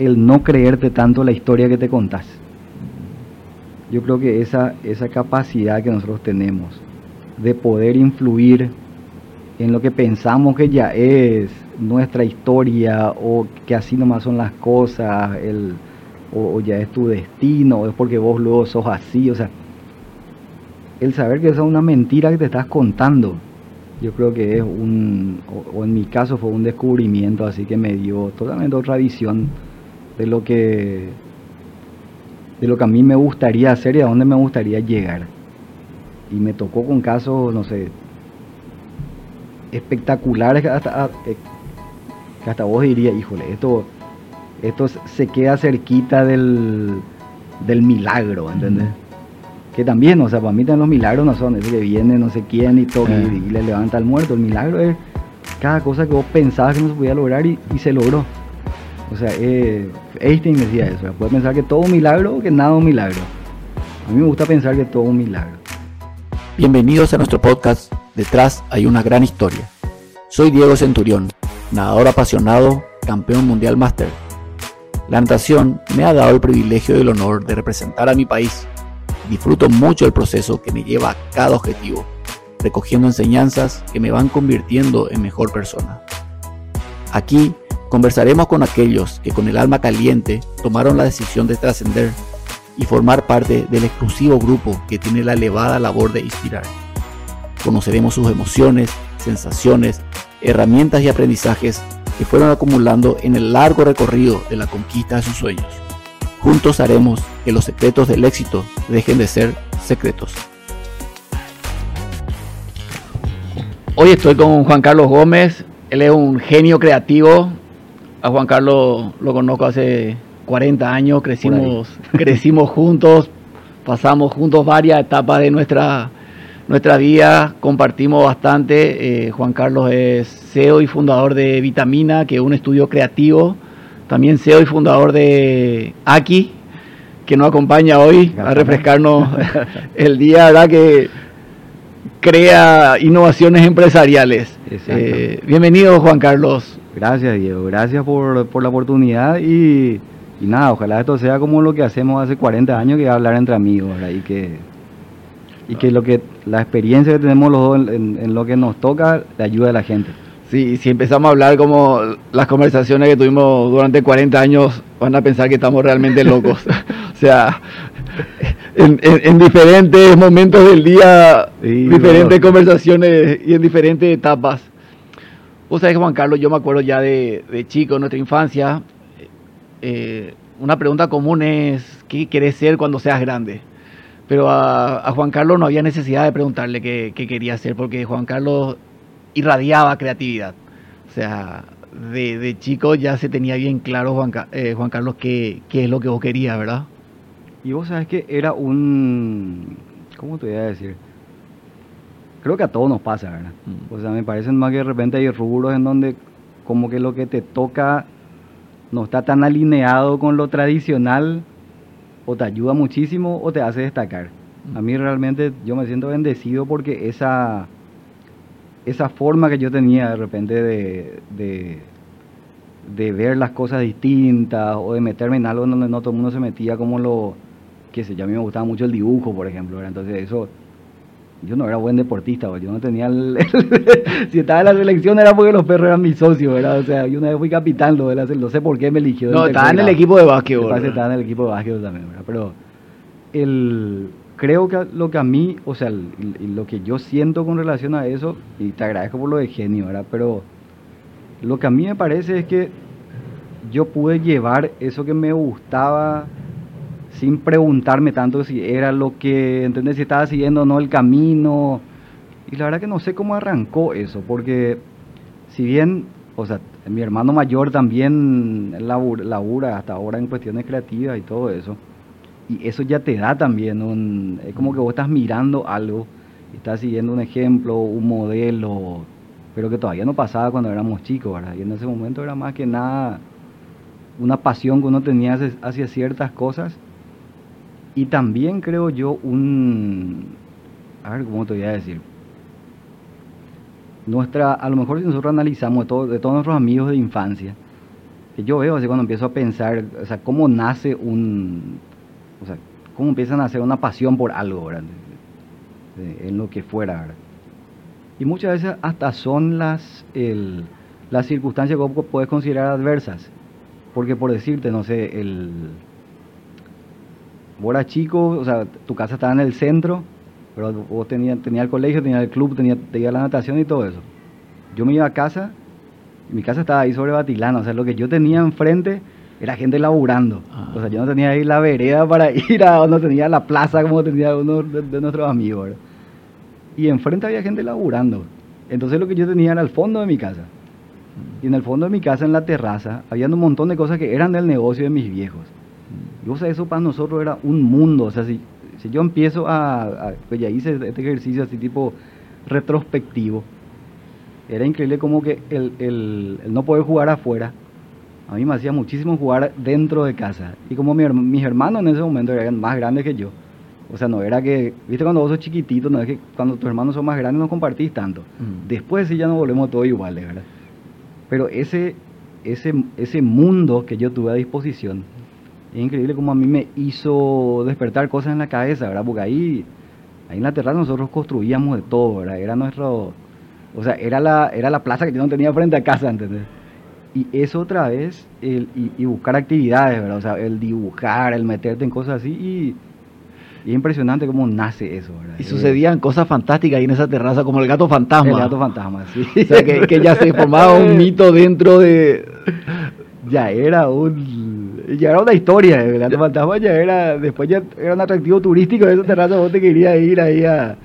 el no creerte tanto la historia que te contás. Yo creo que esa, esa capacidad que nosotros tenemos de poder influir en lo que pensamos que ya es nuestra historia o que así nomás son las cosas, el, o, ya es tu destino, o es porque vos luego sos así, o sea, el saber que esa es una mentira que te estás contando, yo creo que es un, o, en mi caso fue un descubrimiento así que me dio totalmente otra visión de lo que, de lo que a mí me gustaría hacer y a dónde me gustaría llegar. Y me tocó con casos, no sé, espectaculares que hasta, eh, que hasta vos dirías, híjole, esto, esto se queda cerquita del, del milagro, ¿entendés? Que también, o sea, para mí también los milagros no son, es que viene no sé quién y, todo, y, le levanta al muerto. El milagro es cada cosa que vos pensabas que no se podía lograr y, se logró. O sea, eh, Einstein decía eso, puedes pensar que todo un milagro o que nada un milagro. A mí me gusta pensar que todo un milagro. Bienvenidos a nuestro podcast Detrás hay una gran historia. Soy Diego Centurión, nadador apasionado, campeón mundial máster. La natación me ha dado el privilegio y el honor de representar a mi país. Disfruto mucho el proceso que me lleva a cada objetivo, recogiendo enseñanzas que me van convirtiendo en mejor persona. Aquí conversaremos con aquellos que con el alma caliente tomaron la decisión de trascender y formar parte del exclusivo grupo que tiene la elevada labor de inspirar. Conoceremos sus emociones, sensaciones, herramientas y aprendizajes que fueron acumulando en el largo recorrido de la conquista de sus sueños. Juntos haremos que los secretos del éxito dejen de ser secretos. Hoy estoy con Juan Carlos Gómez, él es un genio creativo. A Juan Carlos lo conozco hace 40 años, crecimos, crecimos juntos, pasamos juntos varias etapas de nuestra nuestra vida compartimos bastante. Eh, Juan Carlos es CEO y fundador de Vitamina, que es un estudio creativo. También CEO y fundador de Aki, que nos acompaña hoy a refrescarnos el día, ¿verdad? Que crea innovaciones empresariales. Eh, bienvenido, Juan Carlos. Gracias, Diego. Gracias por, la oportunidad y, nada, ojalá esto sea como lo que hacemos hace 40 años, que es hablar entre amigos, ¿verdad? Y que y que lo que la experiencia que tenemos los dos en, lo que nos toca le ayuda a la gente. Sí, si empezamos a hablar como las conversaciones que tuvimos durante 40 años, van a pensar que estamos realmente locos. o sea, en, diferentes momentos del día, diferentes conversaciones y en diferentes etapas. Vos sabés, Juan Carlos, yo me acuerdo ya de, de chico, en nuestra infancia, eh, una pregunta común es, ¿qué querés ser cuando seas grande? Pero a, Juan Carlos no había necesidad de preguntarle qué, quería hacer, porque Juan Carlos irradiaba creatividad. O sea, de, chico ya se tenía bien claro, Juan, eh, Juan Carlos, qué, qué, es lo que vos querías, ¿verdad? Y vos sabes que era un... ¿Cómo te voy a decir? Creo que a todos nos pasa, ¿verdad? Mm. O sea, me parecen más que de repente hay rubros en donde como que lo que te toca no está tan alineado con lo tradicional o te ayuda muchísimo o te hace destacar. A mí realmente yo me siento bendecido porque esa, esa forma que yo tenía de repente de, de, ver las cosas distintas o de meterme en algo donde no todo el mundo se metía como lo, que sé yo, a mí me gustaba mucho el dibujo, por ejemplo, entonces eso yo no era buen deportista, yo no tenía el, si estaba en la selección era porque los perros eran mis socios, ¿verdad? O sea, yo una vez fui capitán, lo no sé por qué me eligió. No, estaba en el equipo de básquetbol. Estaba en el equipo de básquetbol también, ¿verdad? Pero el, creo que lo que a mí, o sea, lo que yo siento con relación a eso, y te agradezco por lo de genio, ¿verdad? Pero lo que a mí me parece es que yo pude llevar eso que me gustaba sin preguntarme tanto si era lo que, ¿entendés? Si estaba siguiendo o no el camino. Y la verdad que no sé cómo arrancó eso, porque si bien, o sea, mi hermano mayor también labura, hasta ahora en cuestiones creativas y todo eso. Y eso ya te da también un... Es como que vos estás mirando algo, estás siguiendo un ejemplo, un modelo, pero que todavía no pasaba cuando éramos chicos, ¿verdad? Y en ese momento era más que nada una pasión que uno tenía hacia ciertas cosas y también creo yo un... A ver, ¿cómo te voy a decir? Nuestra, a lo mejor si nosotros analizamos de, todos nuestros amigos de infancia, que yo veo así cuando empiezo a pensar, o sea, cómo nace un, o sea, cómo empiezan a hacer una pasión por algo, ¿verdad? en lo que fuera, ¿verdad? Y muchas veces hasta son las, el, las circunstancias que puedes considerar adversas. Porque por decirte, no sé, el... Vos eras chico, o sea, tu casa estaba en el centro, pero vos tenías tenía el colegio, tenías el club, tenías, la natación y todo eso. Yo me iba a casa, y mi casa estaba ahí sobre Batilano, o sea, lo que yo tenía enfrente era gente laburando. O sea, yo no tenía ahí la vereda para ir a, no tenía la plaza como tenía uno de, nuestros amigos. Y enfrente había gente laburando. Entonces lo que yo tenía era el fondo de mi casa. Y en el fondo de mi casa, en la terraza, había un montón de cosas que eran del negocio de mis viejos. Y o sea, eso para nosotros era un mundo. O sea, si, si yo empiezo a, Pues ya hice este ejercicio así tipo retrospectivo. Era increíble como que el, el, no poder jugar afuera, a mí me hacía muchísimo jugar dentro de casa. Y como mis hermanos en ese momento eran más grandes que yo. O sea, no era que, viste, cuando vos sos chiquitito, no es que cuando tus hermanos son más grandes no compartís tanto. Mm. Después sí ya nos volvemos todos iguales, ¿verdad? Pero ese, ese, ese mundo que yo tuve a disposición, es increíble como a mí me hizo despertar cosas en la cabeza, ¿verdad? Porque ahí, ahí en la terraza nosotros construíamos de todo, ¿verdad? Era nuestro, o sea, era la, era la plaza que yo no tenía frente a casa, ¿entendés? Y eso otra vez, el, y, y buscar actividades, ¿verdad? O sea, el dibujar, el meterte en cosas así y y es impresionante cómo nace eso, ¿verdad? Y sucedían cosas fantásticas ahí en esa terraza, como el gato fantasma. El gato fantasma, sí. O sea, que, ya se formaba un mito dentro de... Ya era un... Ya era una historia, el gato fantasma ya era... Después ya era un atractivo turístico de esa terraza, vos te querías ir ahí a...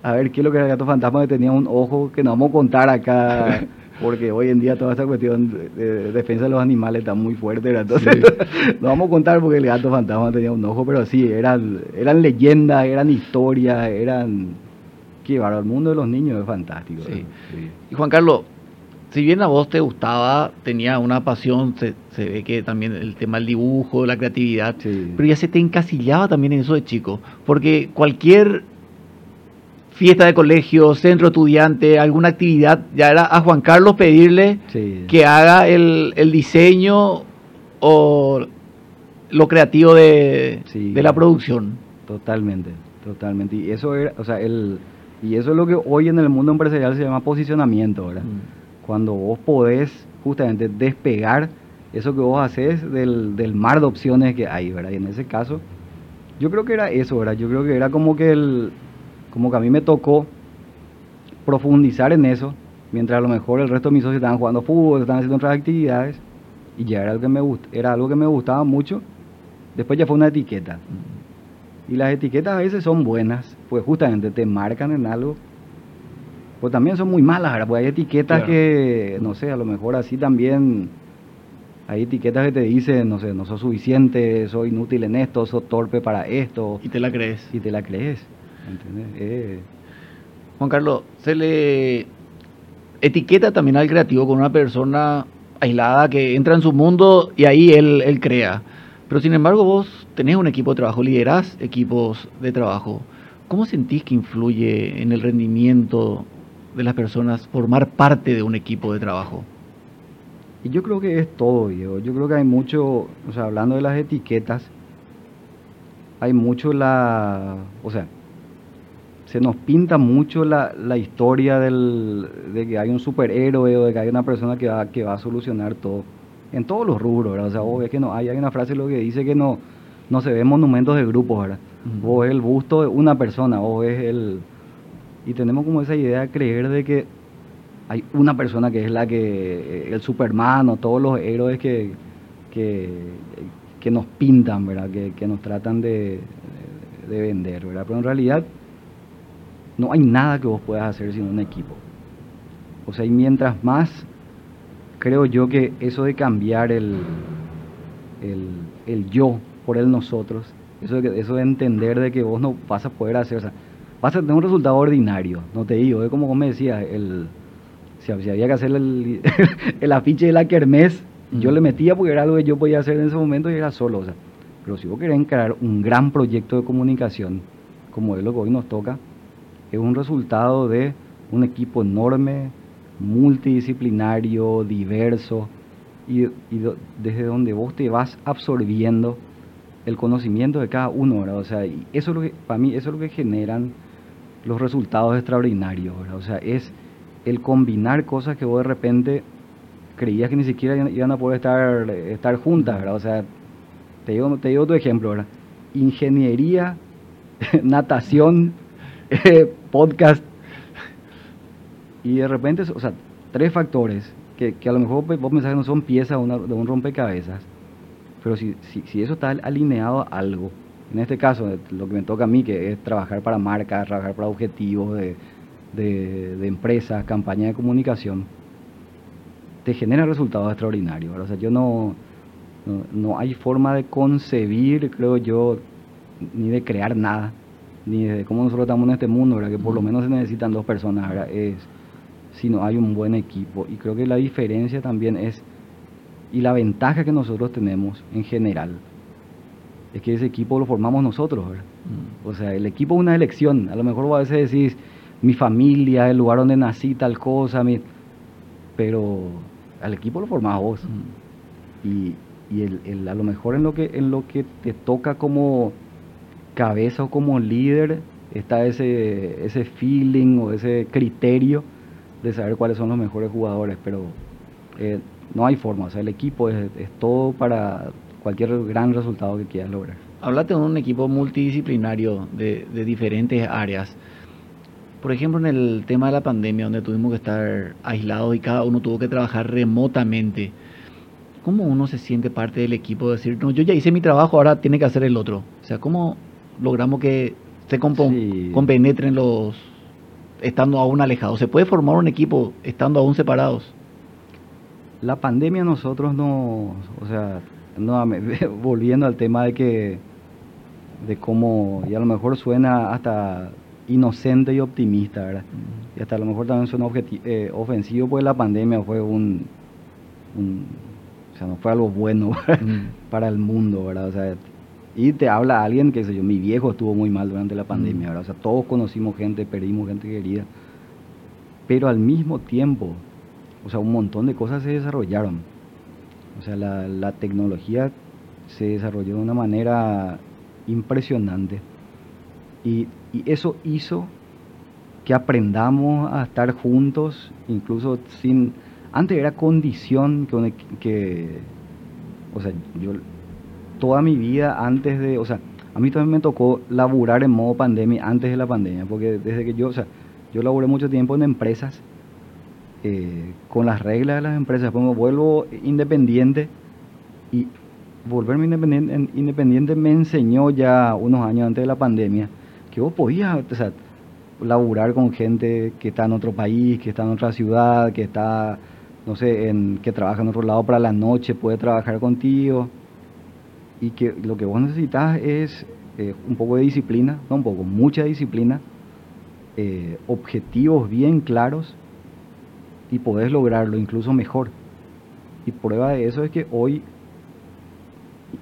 A ver qué es lo que era el gato fantasma, que tenía un ojo que no vamos a contar acá porque hoy en día toda esta cuestión de, defensa de los animales está muy fuerte, entonces no vamos a contar porque el gato fantasma tenía un ojo, pero sí, eran, eran leyendas, eran historias, eran... Qué bárbaro, el mundo de los niños es fantástico. Y Juan Carlos, si bien a vos te gustaba, tenía una pasión, se, ve que también el tema del dibujo, la creatividad, pero ya se te encasillaba también en eso de chico, porque cualquier fiesta de colegio, centro estudiante, alguna actividad, ya era a Juan Carlos pedirle que haga el, diseño o lo creativo de, la producción. Totalmente, totalmente. Y eso era, o sea, el, y eso es lo que hoy en el mundo empresarial se llama posicionamiento, ¿verdad? Mm. Cuando vos podés justamente despegar eso que vos haces del, del mar de opciones que hay, ¿verdad? Y en ese caso, yo creo que era eso, ¿verdad? Yo creo que era como que el, como que a mí me tocó profundizar en eso, mientras a lo mejor el resto de mis socios estaban jugando fútbol, estaban haciendo otras actividades, y ya era algo que me, era algo que me gustaba mucho. Después ya fue una etiqueta. Y las etiquetas a veces son buenas, pues justamente te marcan en algo. Pues también son muy malas, ¿verdad? Pues hay etiquetas que, no sé, a lo mejor así también hay etiquetas que te dicen, no sé, no sos suficiente, soy inútil en esto, soy torpe para esto. Y te la crees. Y te la crees. Eh. Juan Carlos, se le etiqueta también al creativo con una persona aislada que entra en su mundo y ahí él, él crea. Pero sin embargo vos tenés un equipo de trabajo, liderás equipos de trabajo. ¿Cómo sentís que influye en el rendimiento de las personas formar parte de un equipo de trabajo? Y yo creo que es todo, Diego. Yo creo que hay mucho, o sea, hablando de las etiquetas, hay mucho la, o sea, se nos pinta mucho la, la historia del, de que hay un superhéroe o de que hay una persona que va, que va a solucionar todo. En todos los rubros, ¿verdad? O sea, vos ves que no, hay, hay una frase lo que dice que no, no se ven monumentos de grupos, ¿verdad? Vos ves el busto de una persona, vos ves el... Y tenemos como esa idea de creer de que hay una persona que es la que, el Superman o todos los héroes que, que, que nos pintan, ¿verdad? Que, que nos tratan de, de vender, ¿verdad? Pero en realidad no hay nada que vos puedas hacer sin un equipo. O sea, y mientras más creo yo que eso de cambiar el, el, yo por el nosotros, eso de, eso de entender de que vos no vas a poder hacer, vas a tener un resultado ordinario, no te digo, es como vos me decías, el, si, había que hacer el, el afiche de la kermés, yo le metía porque era algo que yo podía hacer en ese momento y era solo, o sea, pero si vos querés crear un gran proyecto de comunicación, como es lo que hoy nos toca, es un resultado de un equipo enorme, multidisciplinario, diverso, y, desde donde vos te vas absorbiendo el conocimiento de cada uno, ¿verdad? O sea, y eso es lo que, para mí, eso es lo que generan los resultados extraordinarios. O sea, es el combinar cosas que vos de repente creías que ni siquiera iban a poder estar, estar juntas, ¿verdad? O sea, te digo, te otro ejemplo. Ingeniería, natación, eh, podcast, y de repente, o sea, tres factores que, a lo mejor vos pensás que no son piezas de, un rompecabezas, pero si, si, eso está alineado a algo, en este caso, lo que me toca a mí, que es trabajar para marcas, trabajar para objetivos de, de, empresas, campañas de comunicación, te genera resultados extraordinarios. O sea, yo no, no, hay forma de concebir, creo yo, ni de crear nada, ni de cómo nosotros estamos en este mundo, ¿verdad? que por lo menos se necesitan dos personas, ¿verdad? es si no hay un buen equipo. Y creo que la diferencia también es, y la ventaja que nosotros tenemos en general, es que ese equipo lo formamos nosotros. Mm. O sea, el equipo es una elección. A lo mejor a veces decís, mi familia, el lugar donde nací, tal cosa, mi... pero al equipo lo formás vos. Mm. Y, y el, a lo mejor en lo, que, en lo que te toca como cabeza o como líder, está ese, ese feeling o ese criterio de saber cuáles son los mejores jugadores, pero eh, no hay forma, o sea, el equipo es, todo para cualquier gran resultado que quieras lograr. Hablate de un equipo multidisciplinario de, de diferentes áreas. Por ejemplo, en el tema de la pandemia, donde tuvimos que estar aislados y cada uno tuvo que trabajar remotamente, ¿cómo uno se siente parte del equipo? Decir, no, yo ya hice mi trabajo, ahora tiene que hacer el otro. O sea, ¿cómo logramos que se compenetren los, estando aún alejados? ¿Se puede formar un equipo estando aún separados? La pandemia nosotros no, o sea, volviendo al tema de que, de cómo, y a lo mejor suena hasta inocente y optimista, ¿verdad? Y hasta a lo mejor también suena eh, ofensivo, pues la pandemia fue un, o sea, no fue algo bueno para el mundo, ¿verdad? O sea, y te habla alguien que sé yo, mi viejo estuvo muy mal durante la pandemia. ¿verdad? O sea, todos conocimos gente, perdimos gente querida. Pero al mismo tiempo, o sea, un montón de cosas se desarrollaron. O sea, la, tecnología se desarrolló de una manera impresionante. Y, eso hizo que aprendamos a estar juntos, incluso sin... Antes era condición que, que o sea, yo toda mi vida antes de, o sea, a mí también me tocó laburar en modo pandemia antes de la pandemia, porque desde que yo, o sea, yo laburé mucho tiempo en empresas, eh, con las reglas de las empresas, vuelvo independiente y volverme independiente, independiente me enseñó ya unos años antes de la pandemia que vos podías, o sea, laburar con gente que está en otro país, que está en otra ciudad, que está, no sé, en, que trabaja en otro lado para la noche, puede trabajar contigo. Y que lo que vos necesitas es eh, un poco de disciplina, no un poco, mucha disciplina, eh, objetivos bien claros y podés lograrlo incluso mejor. Y prueba de eso es que hoy,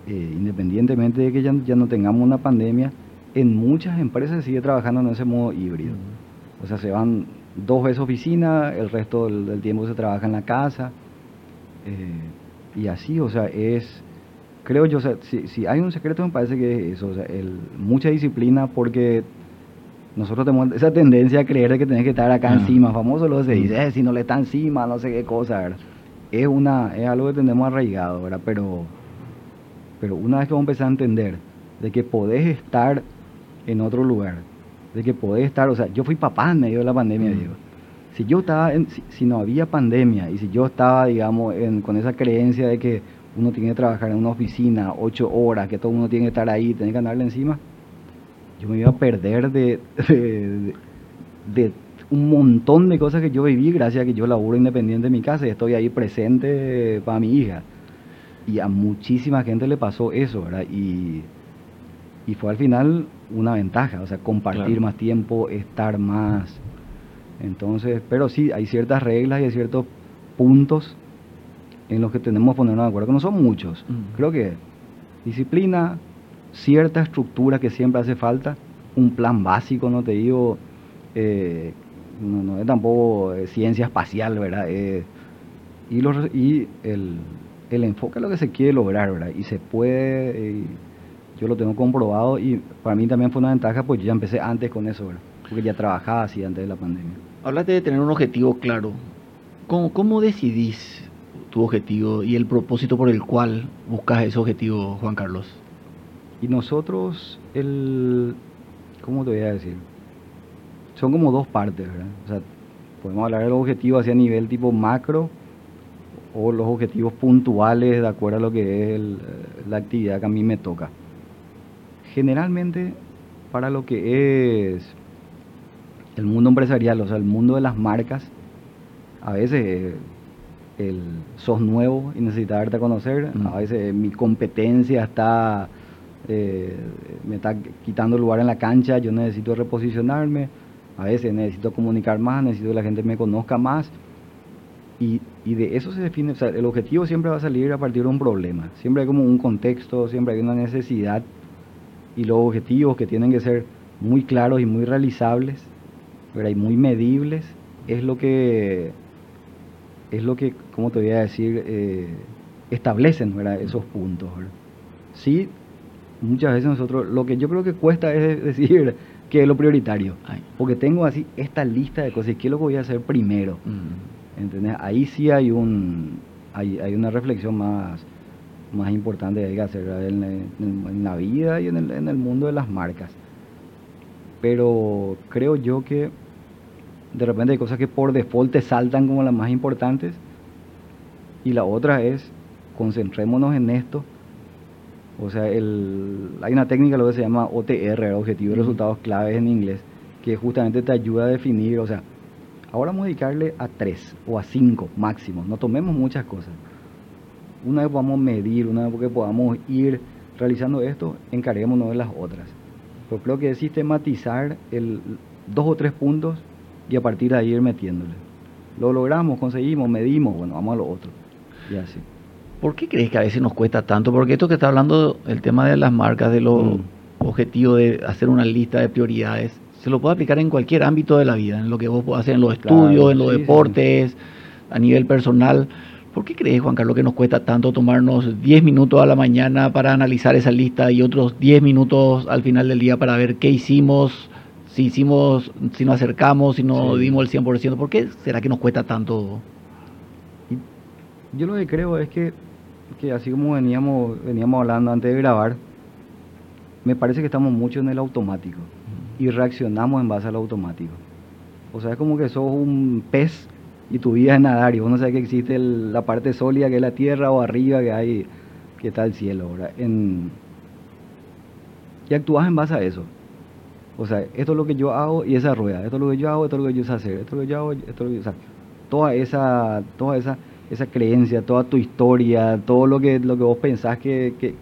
eh, independientemente de que ya, ya, no tengamos una pandemia, en muchas empresas sigue trabajando en ese modo híbrido. O sea, se van dos veces a oficina, el resto del, tiempo se trabaja en la casa. y así, o sea, es creo yo, o sea, si, hay un secreto me parece que es eso, o sea, el, mucha disciplina porque nosotros tenemos esa tendencia a creer que tenés que estar acá encima, famoso lo se dice, eh, si no le está encima, no sé qué cosa, ¿verdad? Es, una, es algo que tenemos arraigado, ¿verdad? Pero, pero una vez que vamos a empezar a entender de que podés estar en otro lugar, de que podés estar, o sea, yo fui papá en medio de la pandemia, digo. Si yo estaba, en, si, no había pandemia y si yo estaba, digamos, en, con esa creencia de que uno tiene que trabajar en una oficina ocho horas, que todo uno tiene que estar ahí, tiene que andarle encima, yo me iba a perder de, de, un montón de cosas que yo viví gracias a que yo laburo independiente en mi casa y estoy ahí presente para mi hija. Y a muchísima gente le pasó eso, ¿verdad? Y, y fue al final una ventaja, o sea, compartir más tiempo, estar más. Entonces, pero sí, hay ciertas reglas y hay ciertos puntos en los que tenemos que ponernos de acuerdo, que no son muchos. Creo que disciplina, cierta estructura que siempre hace falta, un plan básico, no te digo, eh, no, es tampoco eh, ciencia espacial, ¿verdad? Eh, y, y el, el enfoque es lo que se quiere lograr, ¿verdad? Y se puede, yo lo tengo comprobado y para mí también fue una ventaja, pues yo ya empecé antes con eso, ¿verdad? Porque ya trabajaba así antes de la pandemia. Hablaste de tener un objetivo claro. ¿Cómo, cómo decidís tu objetivo y el propósito por el cual buscas ese objetivo, Juan Carlos? Y nosotros, el, ¿cómo te voy a decir? Son como dos partes, ¿verdad? O sea, podemos hablar del objetivo hacia nivel tipo macro o los objetivos puntuales de acuerdo a lo que es la actividad que a mí me toca. Generalmente, para lo que es el mundo empresarial, o sea, el mundo de las marcas, a veces el, sos nuevo y necesitas darte a conocer, a veces mi competencia está, eh, me está quitando lugar en la cancha, yo necesito reposicionarme, a veces necesito comunicar más, necesito que la gente me conozca más. Y, de eso se define, o sea, el objetivo siempre va a salir a partir de un problema. Siempre hay como un contexto, siempre hay una necesidad. Y los objetivos que tienen que ser muy claros y muy realizables, y muy medibles, es lo que, es lo que, ¿cómo te voy a decir? Eh, establecen ¿verdad? esos puntos. Sí, muchas veces nosotros, lo que yo creo que cuesta es decir, que es lo prioritario. Porque tengo así esta lista de cosas, ¿qué es lo que voy a hacer primero? Mm. Ahí sí hay un hay, hay una reflexión más, más importante que hay que hacer en, en, la vida y en el, en el mundo de las marcas. Pero creo yo que de repente hay cosas que por default te saltan como las más importantes. Y la otra es, concentrémonos en esto o sea, el, hay una técnica lo que se llama OTR, Objetivo de Resultados Claves en inglés, que justamente te ayuda a definir, o sea, ahora vamos a dedicarle a tres o a cinco máximo, no tomemos muchas cosas. Una vez podamos medir, una vez que podamos ir realizando esto, encarguémonos de las otras. Pero creo que es sistematizar el, dos o tres puntos y a partir de ahí ir metiéndole. Lo logramos, conseguimos, medimos, bueno, vamos a lo otro. Y así. ¿Por qué crees que a veces nos cuesta tanto? Porque esto que está hablando, el tema de las marcas, de los mm. objetivos de hacer una lista de prioridades, se lo puede aplicar en cualquier ámbito de la vida, en lo que vos hacer en los estudios, en los deportes, a nivel personal. ¿Por qué crees, Juan Carlos, que nos cuesta tanto tomarnos 10 minutos a la mañana para analizar esa lista y otros 10 minutos al final del día para ver qué hicimos, si hicimos, si nos acercamos, si no dimos el 100%? ¿Por qué será que nos cuesta tanto? Yo lo que creo es que que así como veníamos, veníamos hablando antes de grabar, me parece que estamos mucho en el automático y reaccionamos en base al automático. O sea, es como que sos un pez y tu vida es nadar y vos no sabes que existe la parte sólida que es la tierra o arriba que hay, que está el cielo. En, y actúas en base a eso. O sea, esto es lo que yo hago y esa rueda, esto es lo que yo hago, esto es lo que yo sé hacer, esto es lo que yo hago, esto es lo que yo sé. Toda esa, toda esa esa creencia, toda tu historia, todo lo que, lo que vos pensás que, que,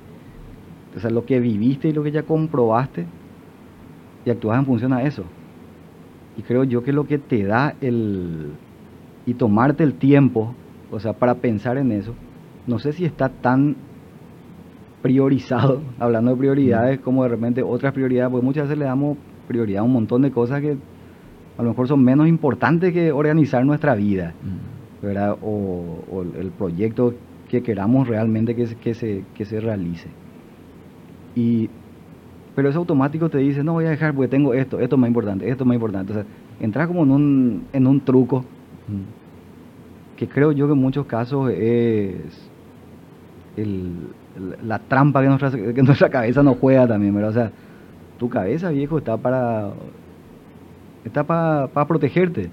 o sea, lo que viviste y lo que ya comprobaste, y actúas en función a eso. Y creo yo que lo que te da el, y tomarte el tiempo, o sea, para pensar en eso, no sé si está tan priorizado, hablando de prioridades, como de repente otras prioridades, porque muchas veces le damos prioridad a un montón de cosas que a lo mejor son menos importantes que organizar nuestra vida. O, el proyecto que queramos realmente que, que, se, que se realice. Y, pero es automático te dice, no voy a dejar porque tengo esto, esto es más importante, esto es más importante. O sea, entras como en un, en un truco que creo yo que en muchos casos es el, la trampa que nuestra, que nuestra cabeza nos juega también, ¿verdad? O sea, tu cabeza, viejo, está para está para, para protegerte.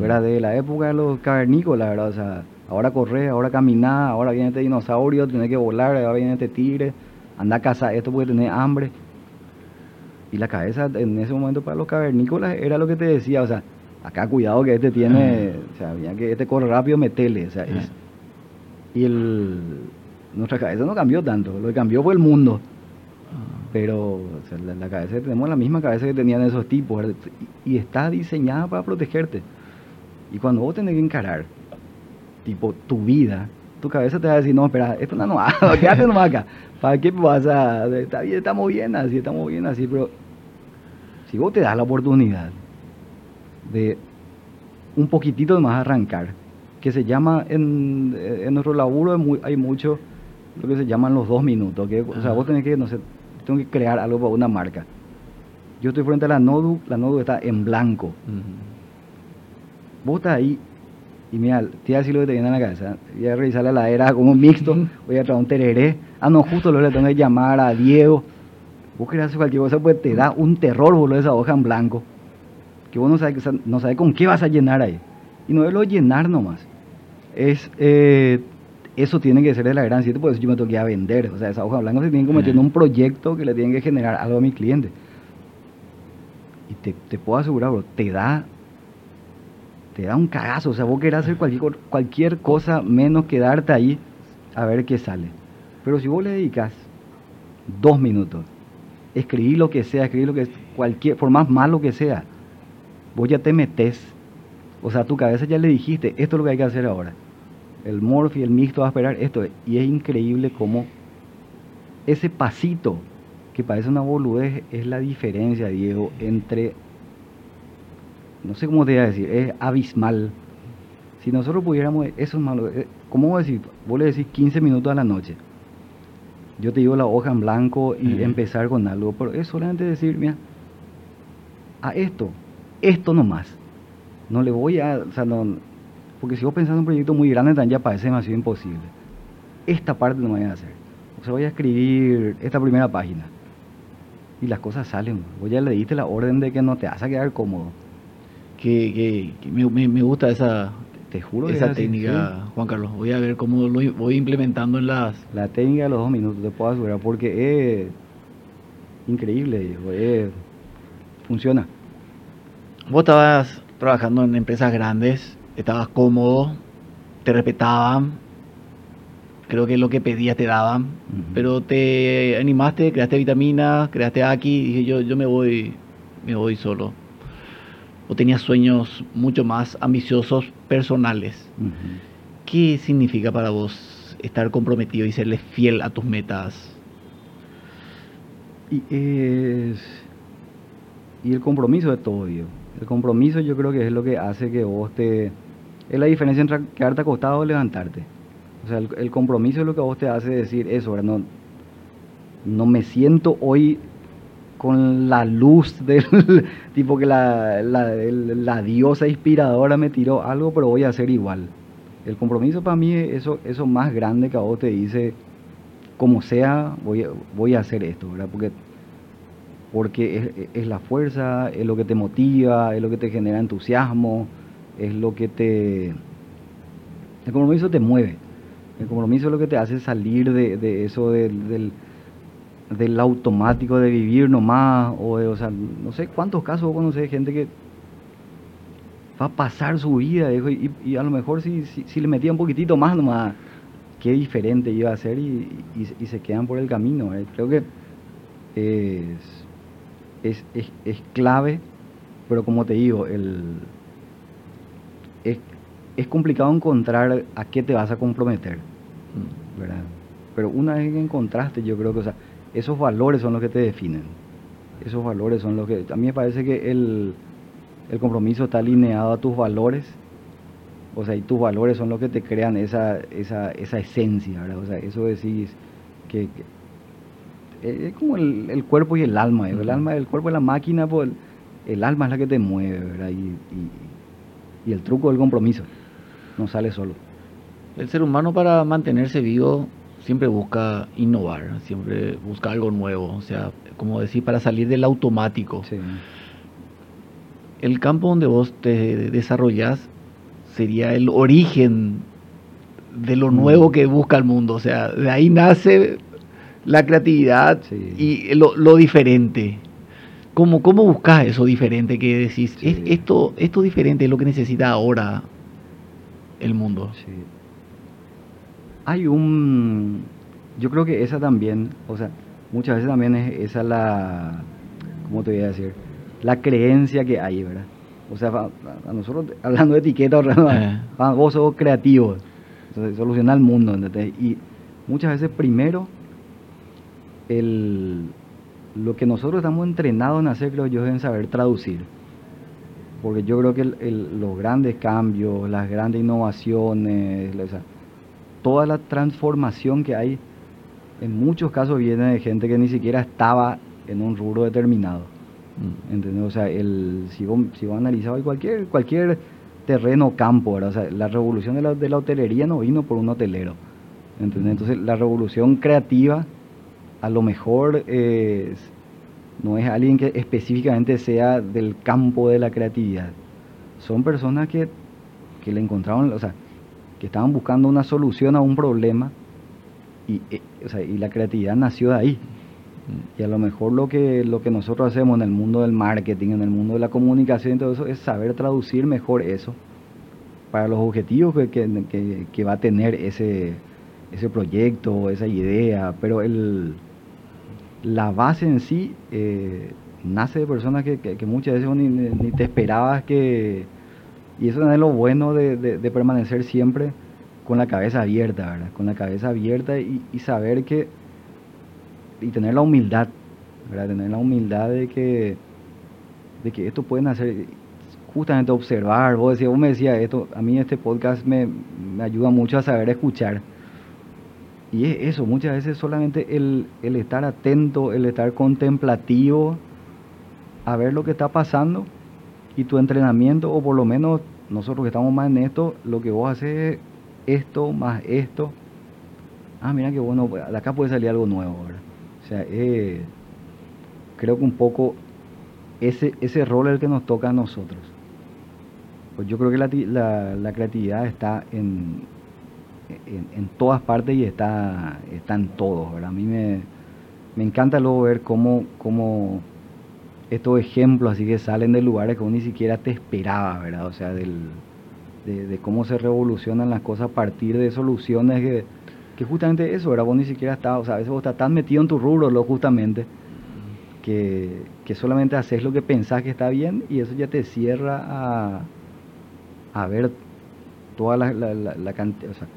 Era de la época de los cavernícolas, ¿verdad? O sea, ahora correr, ahora caminar, ahora viene este dinosaurio, tiene que volar, ahora viene este tigre, anda a cazar esto porque tiene hambre. Y la cabeza en ese momento para los cavernícolas era lo que te decía, o sea, acá cuidado que este tiene, o sea, que este corre rápido, metele, o sea, es, y el, nuestra cabeza no cambió tanto, lo que cambió fue el mundo. Pero la, la, cabeza, tenemos la misma cabeza que tenían esos tipos y está diseñada para protegerte. Y cuando vos tenés que encarar, tipo, tu vida, tu cabeza te va a decir, no, espera, esto no, no, quédate nomás acá. ¿Para qué vas a...? Está bien, estamos bien así, estamos bien así, pero si vos te das la oportunidad de un poquitito más arrancar, que se llama, en, en nuestro laburo hay mucho lo que se llaman los dos minutos, que, o sea, vos tenés que, no sé, tengo que crear algo para una marca. Yo estoy frente a la Nodu, la Nodu está en blanco. Vos estás ahí y mira, te voy a decir lo que te viene a la cabeza. Voy a revisar la ladera como mixto, voy a traer un tereré. Ah, no, justo lo le tengo que llamar a Diego. Vos querés hacer cualquier cosa, pues te da un terror, boludo, esa hoja en blanco. Que vos no sabes, no sabes con qué vas a llenar ahí. Y no es lo llenar nomás. Es, eh, eso tiene que ser de la gran 7, pues yo me tengo que a vender. O sea, esa hoja blanca se tiene que meter en un proyecto que le tiene que generar algo a mi cliente. Y te, te puedo asegurar, bro, te da te da un cagazo. O sea, vos querés hacer cualquier, cualquier cosa menos quedarte ahí a ver qué sale. Pero si vos le dedicas dos minutos, escribir lo que sea, escribir lo que cualquier, por más malo que sea, vos ya te metes. O sea, a tu cabeza ya le dijiste, esto es lo que hay que hacer ahora. El morph y el mixto va a esperar esto. Y es increíble cómo ese pasito, que parece una boludez, es la diferencia, Diego, entre no sé cómo te voy a decir, es abismal. Si nosotros pudiéramos, eso es malo. Eh, ¿Cómo voy a decir? Vos le decís 15 minutos a la noche. Yo te digo la hoja en blanco y empezar con algo, pero es solamente decir, mira, a esto, esto nomás. No le voy a, o sea, no, porque si vos pensás en un proyecto muy grande, también ya parece demasiado imposible. Esta parte no voy a hacer. O sea, voy a escribir esta primera página. Y las cosas salen. Vos ya le diste la orden de que no te vas a quedar cómodo que, me, gusta esa, te juro esa técnica, Juan Carlos. Voy a ver cómo lo voy implementando en las... La técnica de los dos minutos, te puedo asegurar, porque es increíble, funciona. Vos estabas trabajando en empresas grandes, estabas cómodo, te respetaban, creo que lo que pedías te daban, pero te animaste, creaste vitamina, creaste aquí, dije yo, yo me voy, me voy solo o tenías sueños mucho más ambiciosos personales. ¿Qué significa para vos estar comprometido y serle fiel a tus metas? Y, es, y el compromiso de todo, Dios. El compromiso yo creo que es lo que hace que vos te... Es la diferencia entre quedarte acostado o levantarte. O sea, el, compromiso es lo que vos te hace decir eso, No, no me siento hoy con la luz del tipo que la, la, diosa inspiradora me tiró algo, pero voy a hacer igual. El compromiso para mí es eso, eso más grande que a vos te dice, como sea, voy voy a hacer esto, ¿verdad? Porque, porque es, la fuerza, es lo que te motiva, es lo que te genera entusiasmo, es lo que te... El compromiso te mueve. El compromiso es lo que te hace salir de, eso del del automático de vivir nomás, o, o sea, no sé cuántos casos vos conocés de gente que va a pasar su vida, y, a lo mejor si, si, le metía un poquitito más nomás, qué diferente iba a ser y, y se quedan por el camino. Creo que es, es, es, clave, pero como te digo, el, es, es complicado encontrar a qué te vas a comprometer. ¿verdad? Pero una vez que encontraste, yo creo que, o sea, esos valores son los que te definen. Esos valores son los que... A mí me parece que el, compromiso está alineado a tus valores. O sea, y tus valores son los que te crean esa, esa, esa esencia, ¿verdad? O sea, eso decís que, es como el, cuerpo y el alma. El alma, el cuerpo es la máquina, pues el, alma es la que te mueve, ¿verdad? Y, y el truco del compromiso no sale solo. El ser humano para mantenerse vivo siempre busca innovar, siempre busca algo nuevo, o sea, como decir, para salir del automático. El campo donde vos te desarrollas sería el origen de lo mm. nuevo que busca el mundo, o sea, de ahí nace la creatividad y lo, diferente. ¿Cómo, ¿Cómo buscas eso diferente que decís? esto, esto diferente es lo que necesita ahora el mundo hay un, yo creo que esa también, o sea, muchas veces también es esa la, ¿cómo te voy a decir? La creencia que hay, ¿verdad? O sea, a, nosotros, hablando de etiqueta, eh. vos sos creativos, solucionar el mundo, ¿entendés? Y muchas veces primero, el, lo que nosotros estamos entrenados en hacer, creo yo, es en saber traducir. porque yo creo que el- los grandes cambios, las grandes innovaciones, o sea, toda la transformación que hay, en muchos casos viene de gente que ni siquiera estaba en un rubro determinado. Mm. ¿Entendés? O sea, el, si vos, si vos hoy cualquier, cualquier terreno o campo, ¿verdad? O sea, la revolución de la, de la hotelería no vino por un hotelero. ¿entendés? Entonces, la revolución creativa, a lo mejor es- no es alguien que específicamente sea del campo de la creatividad. Son personas que, que le encontraron, o sea, estaban buscando una solución a un problema y, eh, o sea, y la creatividad nació de ahí. Y a lo mejor lo que, lo que nosotros hacemos en el mundo del marketing, en el mundo de la comunicación y todo eso, es saber traducir mejor eso para los objetivos que, que- que- va a tener ese, ese proyecto, esa idea. Pero el, la base en sí eh, nace de personas que, que- que muchas veces ni- ni te esperabas que... Y eso es lo bueno de, de- permanecer siempre con la cabeza abierta, ¿verdad? Con la cabeza abierta y, y saber que y tener la humildad, ¿verdad? Tener la humildad de que, de que esto pueden hacer, justamente observar, vos decías, vos me decías esto, a mí este podcast me, me ayuda mucho a saber escuchar. Y es eso, muchas veces solamente el, el estar atento, el estar contemplativo, a ver lo que está pasando y tu entrenamiento, o por lo menos nosotros que estamos más en esto, lo que vos haces es esto más esto. Ah, mira que bueno, de acá puede salir algo nuevo, ¿verdad? O sea, creo que un poco ese, ese rol es el que nos toca a nosotros. Pues yo creo que la, la- creatividad está en, en, todas partes y está, está en todos. A mí me, me encanta luego ver cómo, cómo estos ejemplos así que salen de lugares que uno ni siquiera te esperaba, ¿verdad? O sea, del, de, cómo se revolucionan las cosas a partir de soluciones que, que justamente eso, ¿verdad? Vos ni siquiera estás, o sea, a veces vos estás tan metido en tu rubro, lo justamente, que, que solamente haces lo que pensás que está bien y eso ya te cierra a, a ver toda la, la, la, cantidad, o sea,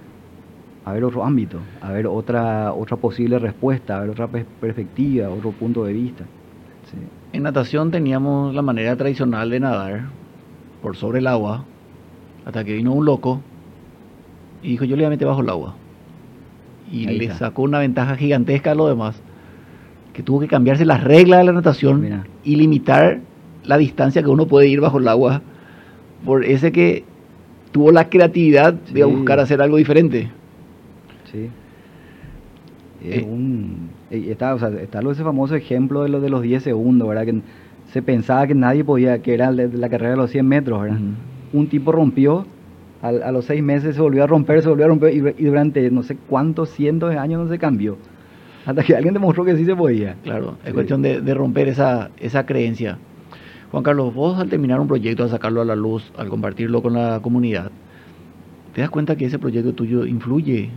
a ver otro ámbito, a ver otra, otra posible respuesta, a ver otra pers- perspectiva, otro punto de vista. Sí. En natación teníamos la manera tradicional de nadar por sobre el agua, hasta que vino un loco y dijo, yo le voy a meter bajo el agua. Y Ahí le está. sacó una ventaja gigantesca a lo demás, que tuvo que cambiarse las reglas de la natación Mira. y limitar la distancia que uno puede ir bajo el agua, por ese que tuvo la creatividad de buscar hacer algo diferente. Sí. Es Eh. un, está, o sea, está ese famoso ejemplo de, lo, de los 10 segundos, ¿verdad? Que se pensaba que nadie podía, que era la carrera de los 100 metros. Un tipo rompió, al- a los seis meses se volvió a romper, se volvió a romper y, y durante no sé cuántos cientos de años no se cambió. Hasta que alguien demostró que sí se podía. Claro, es Sí. cuestión de, de romper esa, esa creencia. Juan Carlos, vos al terminar un proyecto, al sacarlo a la luz, al compartirlo con la comunidad, te das cuenta que ese proyecto tuyo influye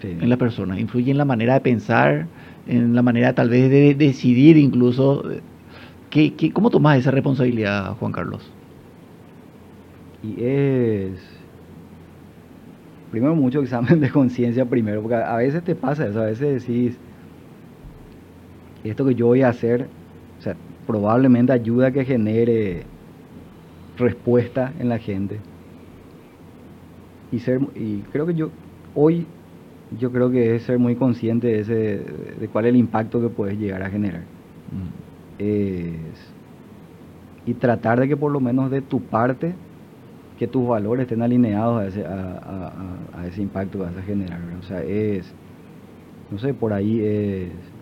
Sí. en la persona, influye en la manera de pensar, en la manera tal vez de decidir incluso. ¿Qué, cómo tomas esa responsabilidad, Juan Carlos? Y es. Primero, mucho examen de conciencia primero, porque a a veces te pasa eso, a veces decís. Esto que yo voy a hacer, o sea, probablemente ayuda a que genere respuesta en la gente. Y ser. Y creo que yo. Hoy, yo creo que es ser muy consciente de, ese, de cuál es el impacto que puedes llegar a generar es y tratar de que por lo menos de tu parte que tus valores estén alineados a ese, a, a- a- a ese impacto que vas a generar. ¿verdad? O sea, es, no sé, por ahí es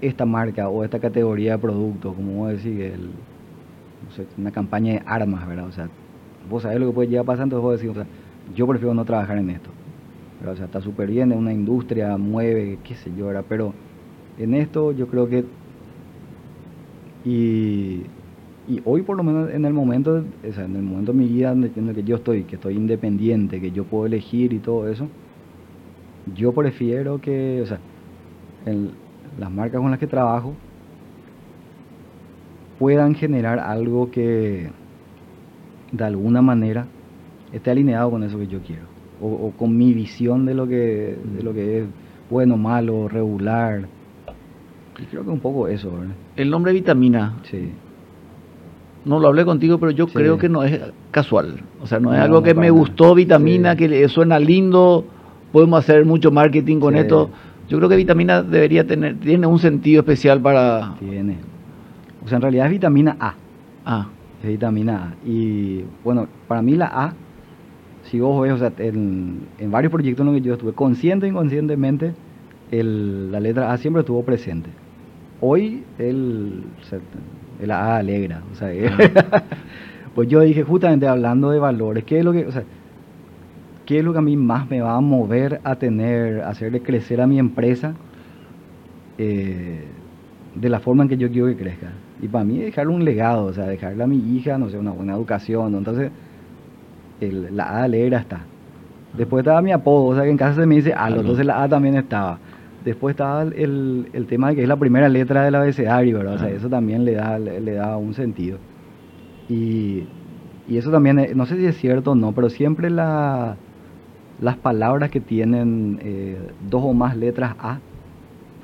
esta marca o esta categoría de productos, como vos decís, el, no sé, una campaña de armas, ¿verdad? O sea, vos sabés lo que puede llegar pasando, entonces vos decís, o sea, yo prefiero no trabajar en esto. ¿verdad? O sea, está súper bien, es una industria, mueve, qué sé yo, ¿verdad? Pero en esto yo creo que y, y hoy por lo menos en el momento o sea, en el momento de mi vida en el- que yo estoy que estoy independiente que yo puedo elegir y todo eso yo prefiero que o sea las marcas con las que trabajo puedan generar algo que de alguna manera esté alineado con eso que yo quiero o, o con mi visión de lo que de lo que es bueno malo regular y creo que un poco eso ¿verdad? El nombre vitamina, sí no lo hablé contigo, pero yo creo que no es casual. O sea, no es algo que me nada. gustó, vitamina, Sí. que suena lindo, podemos hacer mucho marketing con Sí. esto. Yo creo que vitamina debería tener, tiene un sentido especial para... Tiene. O sea, en realidad es vitamina A. Ah, Es vitamina A. Y bueno, para mí la A, si vos ves, o sea, en, en varios proyectos en los que yo estuve, consciente e inconscientemente, el- la letra A siempre estuvo presente. Hoy el, o sea, el A alegra. O sea, pues yo dije, justamente hablando de valores, ¿qué es lo que, o sea, qué es lo que a mí más me va a mover a tener, a hacerle crecer a mi empresa? eh, de la forma en que yo quiero que crezca. Y para mí dejarle un legado, o sea, dejarle a mi hija, no sé, una buena educación. ¿no? Entonces, el- la A alegra está. Después estaba mi apodo, o sea, que en casa se me dice Algo. entonces la A también estaba. Después estaba el, el tema de que es la primera letra del abecedario, ¿verdad? O sea, Ah. eso también le da, le, le da un sentido. Y, y eso también, eh, no sé si es cierto o no, pero siempre la, las palabras que tienen eh, dos o más letras A,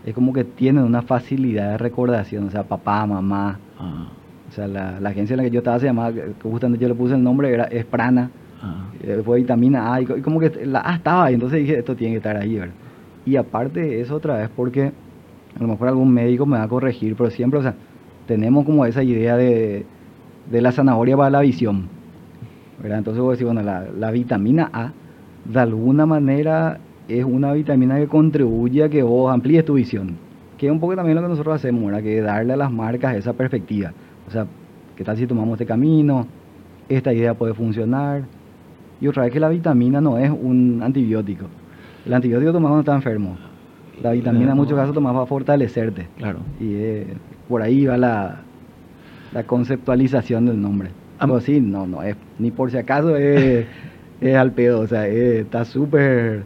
es como que tienen una facilidad de recordación, o sea, papá, mamá, ah, o sea, la, la agencia en la que yo estaba se llamaba, que justamente yo le puse el nombre, era Esprana, ah. eh, vitamina A, y como que la A estaba ahí, entonces dije, esto tiene que estar ahí, ¿verdad? Y aparte de eso, otra vez, porque a lo mejor algún médico me va a corregir, pero siempre, o sea, tenemos como esa idea de, de la zanahoria para la visión, ¿verdad? Entonces vos decís, bueno, la, la vitamina A, de alguna manera, es una vitamina que contribuye a que vos amplíes tu visión, que es un poco también lo que nosotros hacemos, ¿verdad? Que darle a las marcas esa perspectiva, o sea, ¿qué tal si tomamos este camino? Esta idea puede funcionar. Y otra vez que la vitamina no es un antibiótico. El antibiótico tomas cuando estás enfermo. La vitamina en muchos casos tomas para fortalecerte. Claro. Y eh, por ahí va la, la conceptualización del nombre. Pero sí, no, no es, ni por si acaso es, es al pedo, o sea, es- está súper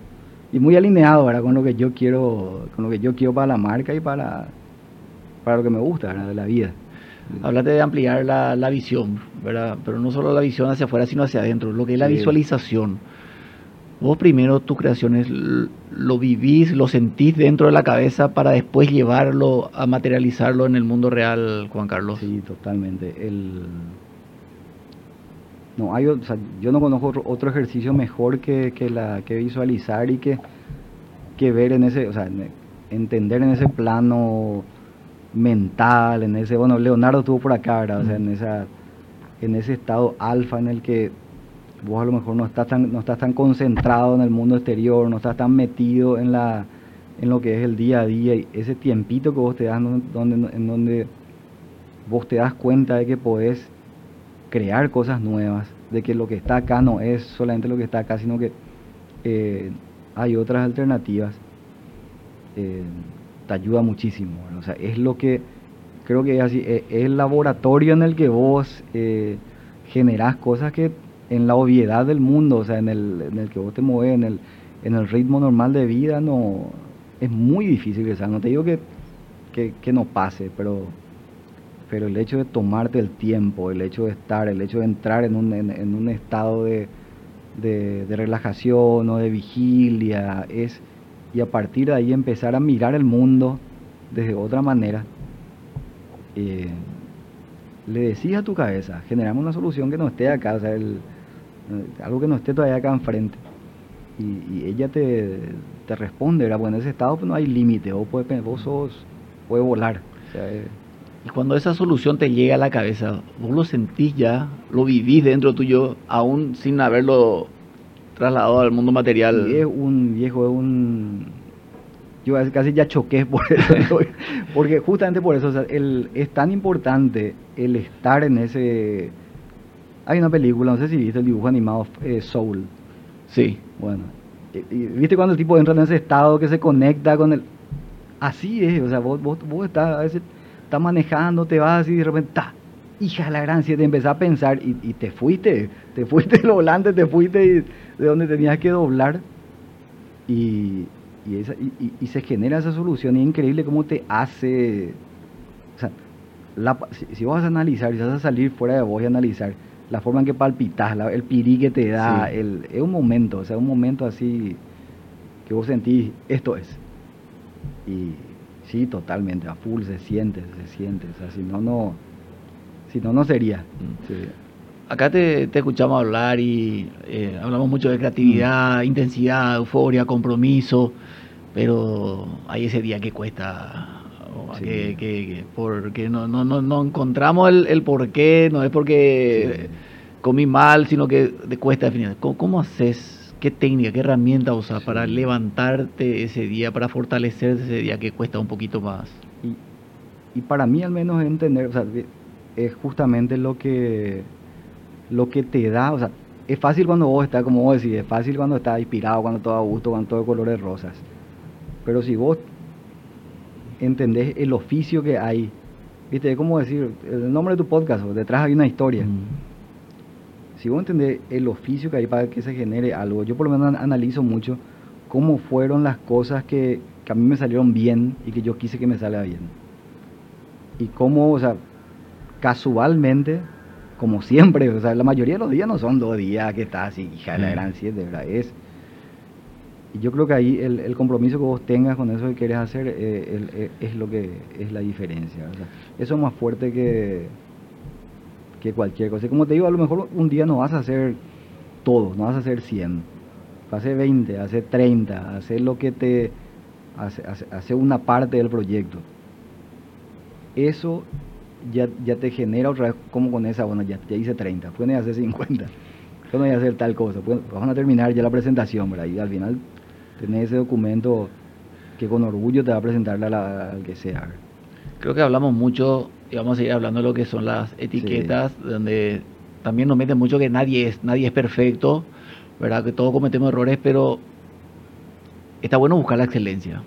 y muy alineado ¿verdad? con lo que yo quiero, con lo que yo quiero para la marca y para, para lo que me gusta ¿verdad? de la vida. Hablaste de ampliar la, la visión, ¿verdad? Pero no solo la visión hacia afuera, sino hacia adentro, lo que es la Sí. visualización. Vos primero tus creaciones lo vivís, lo sentís dentro de la cabeza para después llevarlo a materializarlo en el mundo real, Juan Carlos. Sí, totalmente. El... No, hay, o sea, yo no conozco otro, otro ejercicio mejor que, que, la, que visualizar y que, que ver en ese, o sea, en- entender en ese plano mental, en ese, bueno, Leonardo estuvo por acá, ¿verdad? O sea, en esa, en ese estado alfa en el que vos a lo mejor no estás tan, no estás tan concentrado en el mundo exterior, no estás tan metido en la, en lo que es el día a día, y ese tiempito que vos te das donde, donde- en donde vos te das cuenta de que podés crear cosas nuevas, de que lo que está acá no es solamente lo que está acá, sino que eh, hay otras alternativas, eh, te ayuda muchísimo. O sea, es lo que, creo que es así, es, es el laboratorio en el que vos eh, generás cosas que en la obviedad del mundo, o sea, en el, en el que vos te mueves, en el, en el ritmo normal de vida, no es muy difícil que salga. No te digo que, que, no pase, pero pero el hecho de tomarte el tiempo, el hecho de estar, el hecho de entrar en un, en, en un estado de, de, de relajación o de vigilia, es, y a partir de ahí empezar a mirar el mundo desde otra manera, eh, le decís a tu cabeza, generamos una solución que no esté acá, o sea, eh, algo que no esté todavía acá enfrente. Y, ella te, te responde, ¿verdad? Bueno, en ese estado pues, no hay límite, vos, puedes, vos sos, puedes volar. Y cuando esa solución te llega a la cabeza, vos lo sentís ya, lo vivís dentro tuyo, aún sin haberlo trasladado al mundo material. Y es un viejo, es un. Yo casi ya choqué por eso, porque justamente por eso o sea, el, es tan importante el estar en ese. Hay una película, no sé si viste el dibujo animado eh, Soul. Sí. Bueno, viste cuando el tipo entra en ese estado que se conecta con el. Así es, o sea, vos, vos, vos estás, a veces estás manejando, te vas y de repente, ¡ta! Hija la gran, si te empezás a pensar y, y te fuiste, te fuiste del volante, te fuiste y- de donde tenías que doblar y, y, esa- y- se genera esa solución y es increíble cómo te hace, o sea, la si, si vas a analizar, si vas a salir fuera de vos y analizar la forma en que palpitas, la- el pirí que te da, Sí. el, es un momento, o sea, un momento así que vos sentís, esto es. Y sí, totalmente, a full se siente, se siente, o sea, si no, no, Si no, no sería. Mm. Sí. Acá te, te escuchamos hablar y eh, hablamos mucho de creatividad, intensidad, euforia, compromiso, pero hay ese día que cuesta, Sí. que, que- que- porque no, no, no, no encontramos el, el por qué, no es porque Sí. comí mal, sino que te cuesta definir. ¿Cómo, cómo haces? ¿Qué técnica, qué herramienta usas Sí. para levantarte ese día, para fortalecerte ese día que cuesta un poquito más? Y, y para mí al menos entender, o sea, es justamente lo que, lo que te da, o sea, es fácil cuando vos estás, como vos decís, es fácil cuando estás inspirado, cuando todo a gusto, cuando todo de colores rosas. Pero si vos entendés el oficio que hay, viste, es como decir, el nombre de tu podcast, o detrás hay una historia. Mm. Si vos entendés el oficio que hay para que se genere algo, yo por lo menos an- analizo mucho cómo fueron las cosas que, que a mí me salieron bien y que yo quise que me salga bien. Y cómo, o sea, casualmente, como siempre, o sea, la mayoría de los días no son dos días que estás así, hija de la Mm. gran siete, ¿verdad? Es, y yo creo que ahí el, el compromiso que vos tengas con eso que querés hacer eh, el- eh, es lo que es la diferencia. o sea, eso es más fuerte que, que cualquier cosa. Y como te digo, a lo mejor un día no vas a hacer todo, no vas a hacer 100. Vas a hacer 20, hacer 30, hacer lo que te... hace, hace- hacer una parte del proyecto. Eso ya, ya te genera otra vez como con esa, bueno, ya, ya hice 30, pueden hacer 50, pueden hacer tal cosa, pueden- van a terminar ya la presentación, ¿verdad? Y al final tenés ese documento que con orgullo te va a presentar al que sea. Creo que hablamos mucho y vamos a seguir hablando de lo que son las etiquetas, donde también nos meten mucho que nadie es, nadie es perfecto, ¿verdad? Que todos cometemos errores, pero está bueno buscar la excelencia.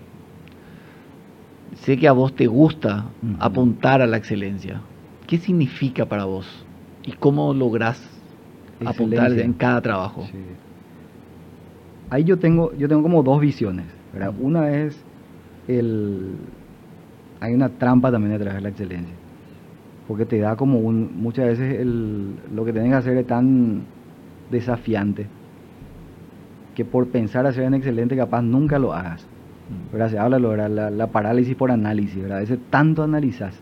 Sé que a vos te gusta apuntar a la excelencia. ¿Qué significa para vos? ¿Y cómo lográs apuntar en cada trabajo? Sí. Ahí yo tengo, yo tengo como dos visiones. Una es el hay una trampa también detrás de la excelencia. Porque te da como un muchas veces el, lo que tienes que hacer es tan desafiante que por pensar hacer en excelente capaz nunca lo hagas. ¿Verdad? Se habla de la, la parálisis por análisis, ¿verdad? A veces tanto analizas.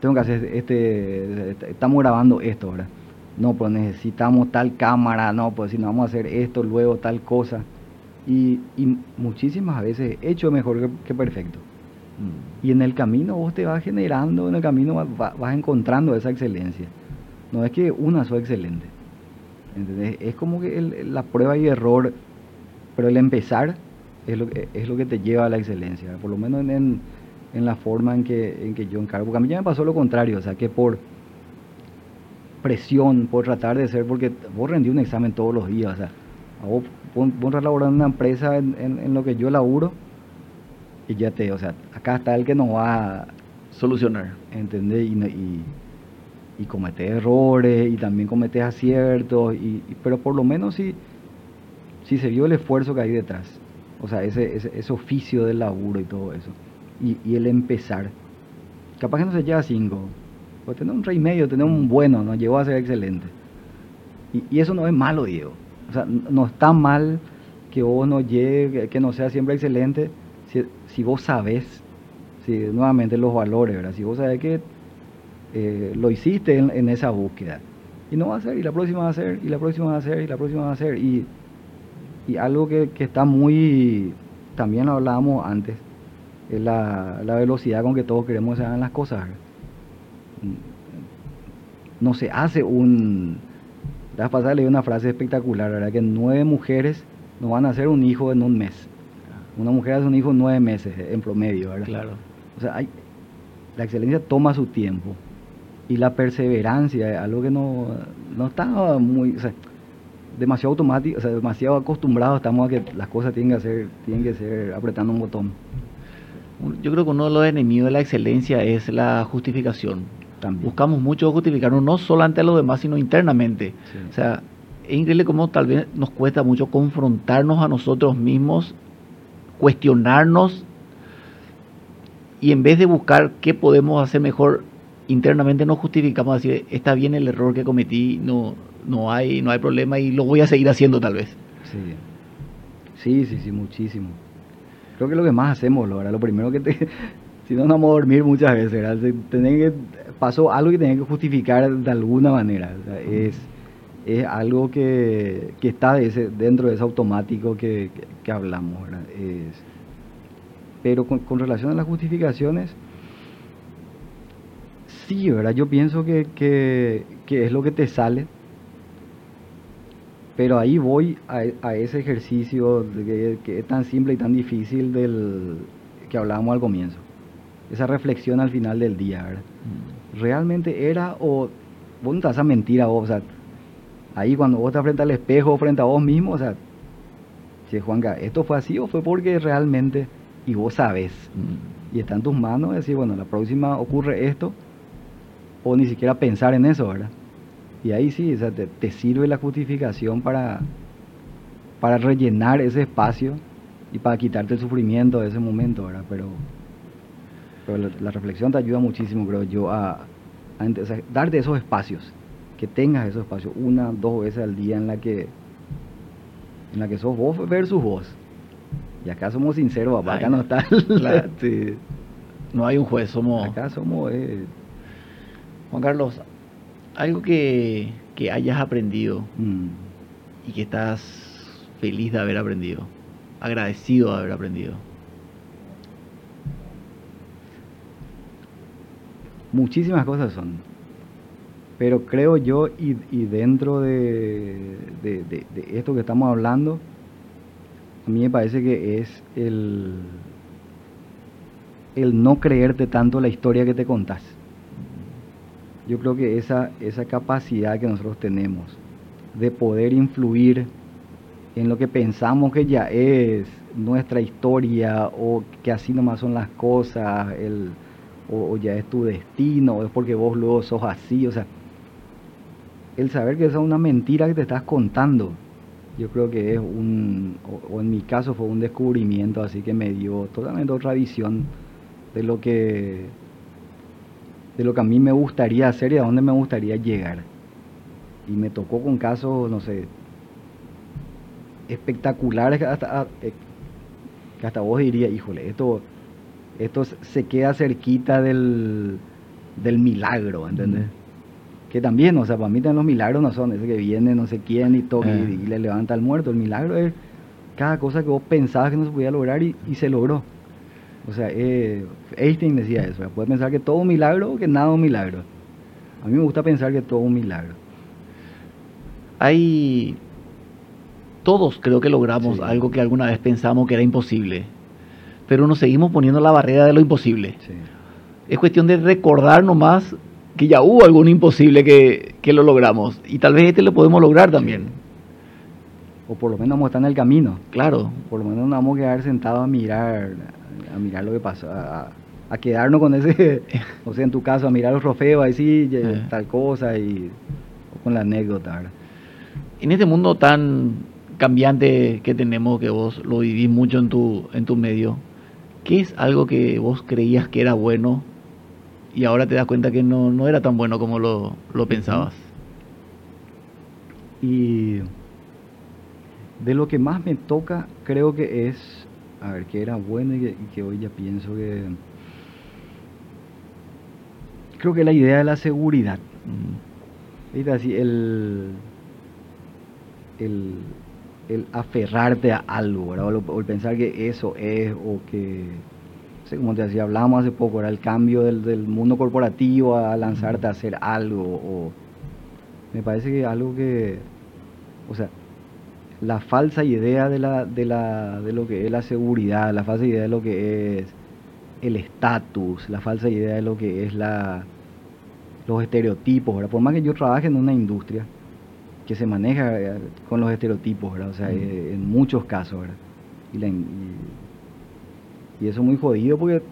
Tengo que hacer este, este- estamos grabando esto, ¿verdad? No, pues necesitamos tal cámara, no, pues si no vamos a hacer esto, luego tal cosa. Y, y muchísimas veces hecho mejor que, que perfecto. Mm. Y en el camino vos te vas generando, en el camino va- va- vas, encontrando esa excelencia. No es que una soy excelente. ¿entendés? Es como que el- la prueba y error, pero el empezar es lo, que- es lo que te lleva a la excelencia. Por lo menos en, en- en la forma en que, en que yo encargo. Porque a mí ya me pasó lo contrario, o sea, que por presión, por tratar de ser, porque vos rendí un examen todos los días, o sea, a vos, vos, vos laburar en una empresa en, en- en lo que yo laburo y ya te, o sea, acá está el que nos va a Solucionar. entender y, y, y cometer errores y también cometer aciertos, y, y- pero por lo menos si, si se vio el esfuerzo que hay detrás, o sea, ese, ese, ese oficio del laburo y todo eso, y, y el empezar, capaz que no se llega a cinco, pues tener un rey medio, tener un bueno, nos llegó a ser excelente. Y, y eso no es malo, Diego. O sea, no está mal que vos no llegue, que no sea siempre excelente, si, si vos sabés, si, nuevamente los valores, ¿verdad? Si vos sabés que eh, lo hiciste en, en esa búsqueda. Y no va a ser, y la próxima va a ser, y la próxima va a ser, y la próxima va a ser. Y, y algo que, que está muy, también lo hablábamos antes, es la, la velocidad con que todos queremos que se hagan las cosas. ¿verdad? No se hace un... La pasada leí una frase espectacular, ¿verdad? Que nueve mujeres no van a hacer un hijo en un mes. Una mujer hace un hijo en nueve meses en promedio, ¿verdad? Claro. O sea, hay, la excelencia toma su tiempo. Y la perseverancia es algo que no, no está muy, o sea, demasiado automático, o sea, demasiado acostumbrados estamos a que las cosas tienen que ser, tienen que ser apretando un botón Yo creo que uno de los enemigos de la excelencia es la justificación. también. Buscamos mucho justificarnos, no solo ante los demás, sino internamente. Sí. O sea, es increíble cómo tal vez nos cuesta mucho confrontarnos a nosotros mismos, cuestionarnos, y en vez de buscar qué podemos hacer mejor, internamente nos justificamos, decir, está bien el error que cometí, no, no, hay, no hay problema y lo voy a seguir haciendo tal vez. Sí. sí, sí, sí, muchísimo. Creo que lo que más hacemos, lo, primero que te... si no, no vamos a dormir muchas veces, ¿verdad? que, pasó algo que tenía que justificar de alguna manera. es, es algo que, que está de ese, dentro de ese automático que, que, hablamos, ¿verdad? Es, pero con, con, relación a las justificaciones, sí, ¿verdad? Yo pienso que, que, que es lo que te sale pero ahí voy a, ese ejercicio que, es tan simple y tan difícil del que hablábamos al comienzo. Esa reflexión al final del día, ¿verdad? Mm. ¿Realmente era o vos no te vas a mentir a vos? O sea, ahí cuando vos estás frente al espejo, frente a vos mismo, o sea, si Juanca, ¿esto fue así o fue porque realmente, y vos sabes, mm. y está en tus manos decir, bueno, la próxima ocurre esto, o ni siquiera pensar en eso, ¿verdad? Y ahí sí, o te, sirve la justificación para, para rellenar ese espacio y para quitarte el sufrimiento de ese momento, ¿verdad? Pero, la, reflexión te ayuda muchísimo, creo yo, a, a darte esos espacios, que tengas esos espacios una, dos veces al día en la que en la que sos vos versus vos. Y acá somos sinceros, papá, acá no está... No hay un juez, somos... Acá somos... Eh, Juan Carlos, algo que, hayas aprendido mm. y que estás feliz de haber aprendido, agradecido de haber aprendido. Muchísimas cosas son, pero creo yo y, dentro de, de, esto que estamos hablando, a mí me parece que es el, el no creerte tanto la historia que te contás yo creo que esa, esa capacidad que nosotros tenemos de poder influir en lo que pensamos que ya es nuestra historia o que así nomás son las cosas, el, o, ya es tu destino, o es porque vos luego sos así, o sea, el saber que esa es una mentira que te estás contando, yo creo que es un, o en mi caso fue un descubrimiento así que me dio totalmente otra visión de lo que de lo que a mí me gustaría hacer y a dónde me gustaría llegar. Y me tocó con casos, no sé, espectaculares que hasta, ah, eh, que hasta vos dirías, híjole, esto, esto se queda cerquita del, del milagro, ¿entendés? Que también, o sea, para mí también los milagros no son ese que viene no sé quién y, toca y, eh. le levanta al muerto. El milagro es cada cosa que vos pensabas que no se podía lograr y, y se logró. O sea, eh, Einstein decía eso, puede pensar que todo un milagro o que nada un milagro. A mí me gusta pensar que todo un milagro. Hay... Todos creo que logramos algo que alguna vez pensamos que era imposible, pero nos seguimos poniendo la barrera de lo imposible. Es cuestión de recordar nomás que ya hubo algún imposible que, que, lo logramos y tal vez este lo podemos lograr también. O por lo menos vamos a estar en el camino. Claro. Por lo menos no vamos a quedar sentados a mirar a mirar lo que pasó, a, quedarnos con ese, o sea, en tu caso, a mirar los trofeos, ahí sí, eh. tal cosa, y con la anécdota. En este mundo tan cambiante que tenemos, que vos lo vivís mucho en tu, en tu medio, ¿qué es algo que vos creías que era bueno y ahora te das cuenta que no, no era tan bueno como lo, lo pensabas? Y de lo que más me toca, creo que es a ver, que era bueno y que, hoy ya pienso que... Creo que la idea de la seguridad. Mm. Así, el, el, el, aferrarte a algo, O, el pensar que eso es, o que, como te decía, hablábamos hace poco, era el cambio del, del mundo corporativo a lanzarte a hacer algo, o me parece que algo que, o sea, la falsa idea de, la, de, la, de lo que es la seguridad, la falsa idea de lo que es el estatus, la falsa idea de lo que es la, los estereotipos. Por más que yo trabaje en una industria que se maneja eh, con los estereotipos, o sea, eh, en muchos casos. Y, y, eso es muy jodido porque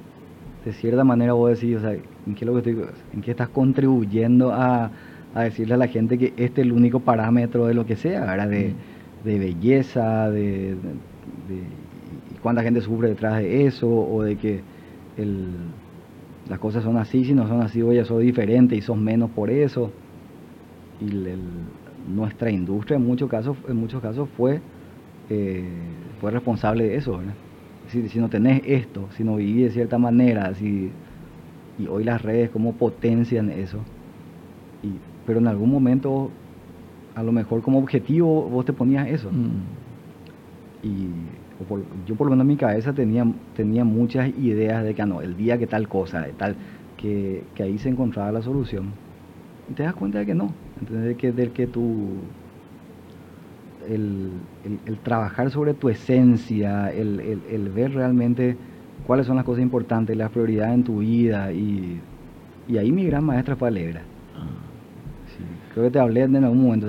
de cierta manera vos decís, o sea, ¿en qué, lo que estoy, ¿en qué estás contribuyendo a, a, decirle a la gente que este es el único parámetro de lo que sea, ¿verdad? De, de belleza, de, cuánta gente sufre detrás de eso, o de que las cosas son así, si no son así, oye, son diferentes y son menos por eso. Y nuestra industria en muchos casos, en muchos casos fue, eh, fue responsable de eso, si, si no tenés esto, si no vivís de cierta manera, si, y hoy las redes como potencian eso. Pero en algún momento, a lo mejor como objetivo, vos te ponías eso. Mm. Y yo por lo menos en mi cabeza tenía, tenía muchas ideas de que ah, no, el día que tal cosa, de tal, que, que ahí se encontraba la solución. Y te das cuenta de que no, ¿entendés? que, del que tú el, el, trabajar sobre tu esencia, el, el, ver realmente cuáles son las cosas importantes, las prioridades en tu vida. Y, y ahí mi gran maestra fue Alegra. Ah. Creo que te hablé en algún momento.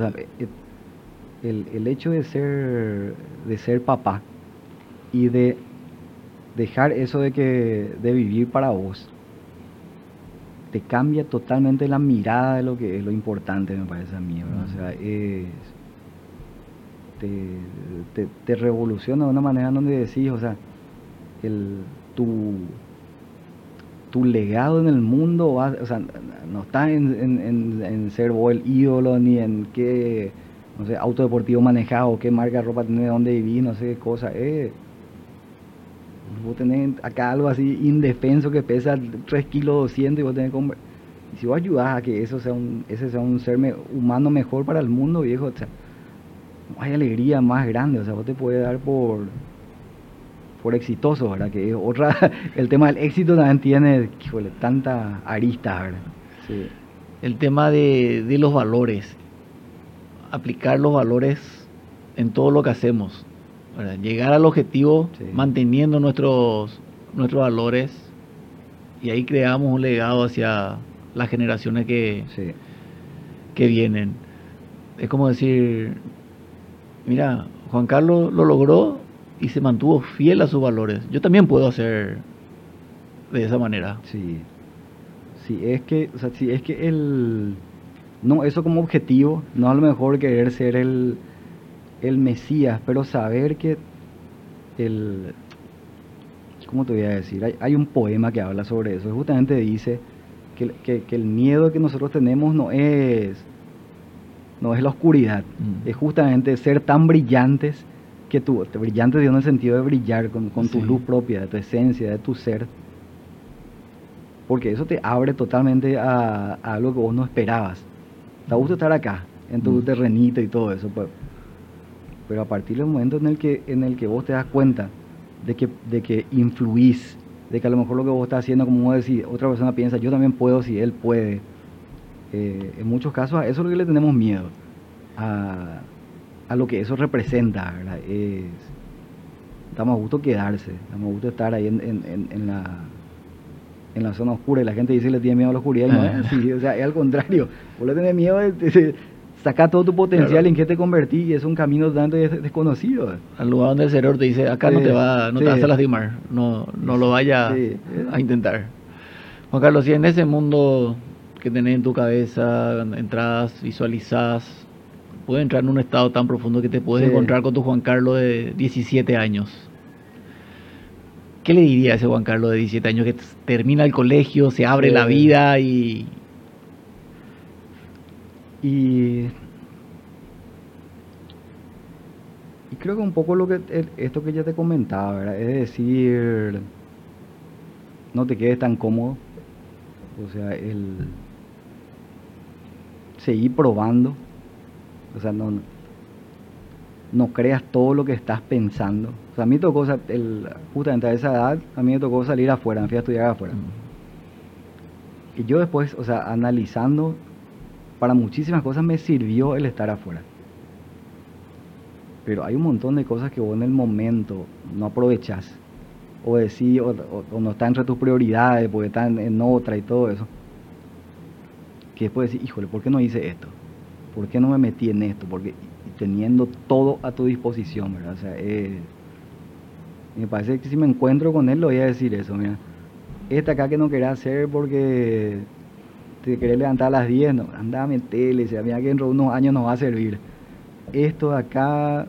El, el, hecho de ser, de ser papá y de dejar eso de, que, de vivir para vos, te cambia totalmente la mirada de lo que es lo importante, me parece a mí. O sea, es te, te, revoluciona de una manera donde decís, o sea, el, tu, tu legado en el mundo, va, o sea, no está en, ser vos el ídolo, ni en qué, no sé, auto deportivo manejado, qué marca de ropa tenés, dónde vivís, no sé qué cosa. Eh, vos tenés acá algo así indefenso que pesa 3 kilos 200 y vos tenés que... Y si vos ayudás a que eso sea un, ese sea un ser humano mejor para el mundo, viejo, o sea, hay alegría más grande, o sea, vos te puedes dar por por exitoso, ¿verdad? Que otra, el tema del éxito también tiene, híjole, tanta arista, ¿verdad? Sí. El tema de, de, los valores, aplicar los valores en todo lo que hacemos, llegar al objetivo manteniendo nuestros, nuestros valores y ahí creamos un legado hacia las generaciones que, que vienen. Es como decir, mira, Juan Carlos lo logró y se mantuvo fiel a sus valores. Yo también puedo hacer de esa manera. Sí. Sí, es que, o sea, sí, es que el no eso como objetivo, no a lo mejor querer ser el el Mesías, pero saber que el ¿cómo te voy a decir? Hay, hay un poema que habla sobre eso, justamente dice que, que, que el miedo que nosotros tenemos no es no es la oscuridad, mm. es justamente ser tan brillantes que tú, brillantes en el sentido de brillar con, tu luz propia, de tu esencia, de tu ser, porque eso te abre totalmente a, algo que vos no esperabas. Te gusta estar acá, en tu mm. terrenito y todo eso, pues. pero a partir del momento en el que, en el que vos te das cuenta de que, de que influís, de que a lo mejor lo que vos estás haciendo, como vos decís, otra persona piensa, yo también puedo si él puede, eh, en muchos casos a eso es lo que le tenemos miedo, a, a lo que eso representa, ¿verdad? Es, damos a gusto quedarse, damos a gusto estar ahí en, en, en, la en la zona oscura y la gente dice que le tiene miedo a la oscuridad y no es así, o sea, es al contrario, vos le tenés miedo de, sacar todo tu potencial en qué te convertís y es un camino totalmente desconocido. Al lugar donde el cerebro te dice, acá no te va, no te vas a lastimar, no, no lo vayas a intentar. Juan Carlos, si en ese mundo que tenés en tu cabeza, entradas, visualizás, puede entrar en un estado tan profundo que te puedes encontrar con tu Juan Carlos de 17 años. ¿Qué le diría a ese Juan Carlos de 17 años que termina el colegio, se abre la vida y... Y... Y creo que un poco lo que esto que ya te comentaba, ¿verdad? Es decir, no te quedes tan cómodo. O sea, el seguir probando. O sea, no, no creas todo lo que estás pensando. O sea, a mí me tocó, el, justamente a esa edad, a mí me tocó salir afuera, me fui a estudiar afuera. Y yo después, o sea, analizando, para muchísimas cosas me sirvió el estar afuera. Pero hay un montón de cosas que vos en el momento no aprovechas. O decís, o, no está entre tus prioridades, porque están en otra y todo eso que después decir, híjole, ¿por qué no hice esto? ¿Por qué no me metí en esto? Porque teniendo todo a tu disposición, ¿verdad? O sea, me parece que si me encuentro con él, le voy a decir eso, mira. Esta acá que no quería hacer porque te querés levantar a las 10, no, anda a meterle, sea, mira que dentro de unos años nos va a servir. Esto de acá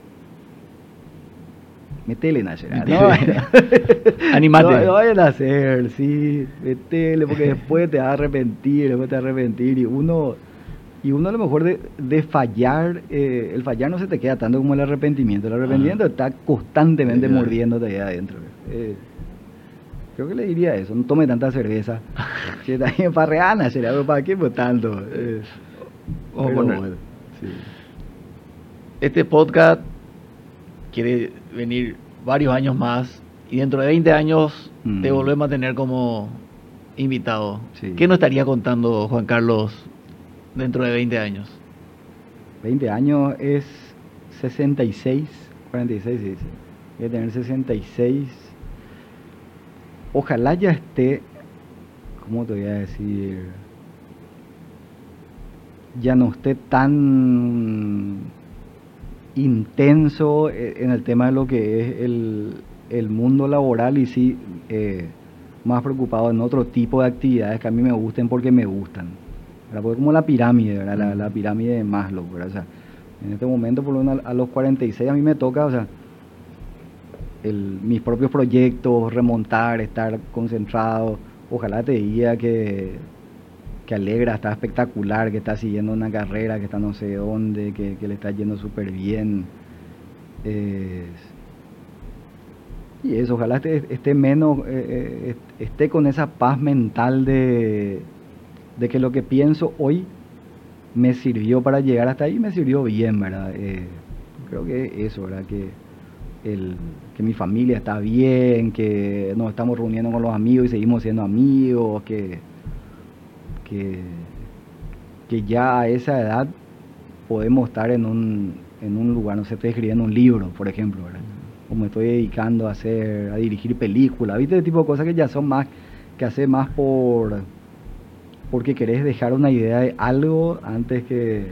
metele, Nasher. No, Animate. No, vayan a hacer, sí, metele, porque después te vas a arrepentir, después te vas a arrepentir. Y uno, Y uno a lo mejor de, de fallar, eh, el fallar no se te queda tanto como el arrepentimiento. El arrepentimiento está constantemente Sí, mordiéndote ahí adentro. Eh, creo que le diría eso, no tome tanta cerveza. Si está bien farreana, sería, pero ¿para qué pues tanto? Eh, poner- bueno, sí. Este podcast quiere venir varios años más y dentro de 20 años Mm. te volvemos a tener como invitado. Sí. ¿Qué nos estaría contando Juan Carlos dentro de 20 años? 20 años es 66, 46 se dice. Voy a tener 66. Ojalá ya esté, ¿cómo te voy a decir? Ya no esté tan intenso eh, en el tema de lo que es el, el mundo laboral y sí eh, más preocupado en otro tipo de actividades que a mí me gusten porque me gustan. ¿Verdad? Porque como la pirámide. La, pirámide de Maslow, ¿verdad? O sea, en este momento, por lo menos a, los 46, a mí me toca, o sea, mis propios proyectos, remontar, estar concentrado. Ojalá te diga que, que Alegra está espectacular, que está siguiendo una carrera, que está no sé dónde, que, le está yendo súper bien. Y eso, ojalá esté, esté menos, eh, eh, esté con esa paz mental de, de que lo que pienso hoy me sirvió para llegar hasta ahí, me sirvió bien, ¿verdad? Eh, creo que eso, ¿verdad? Que, el, que mi familia está bien, que nos estamos reuniendo con los amigos y seguimos siendo amigos, que, que, que ya a esa edad podemos estar en un, en un lugar, no sé, estoy escribiendo un libro, por ejemplo, ¿verdad? O me estoy dedicando a hacer, a dirigir películas, ¿viste? Ese tipo de cosas que ya son más, que hace más por, porque querés dejar una idea de algo antes que...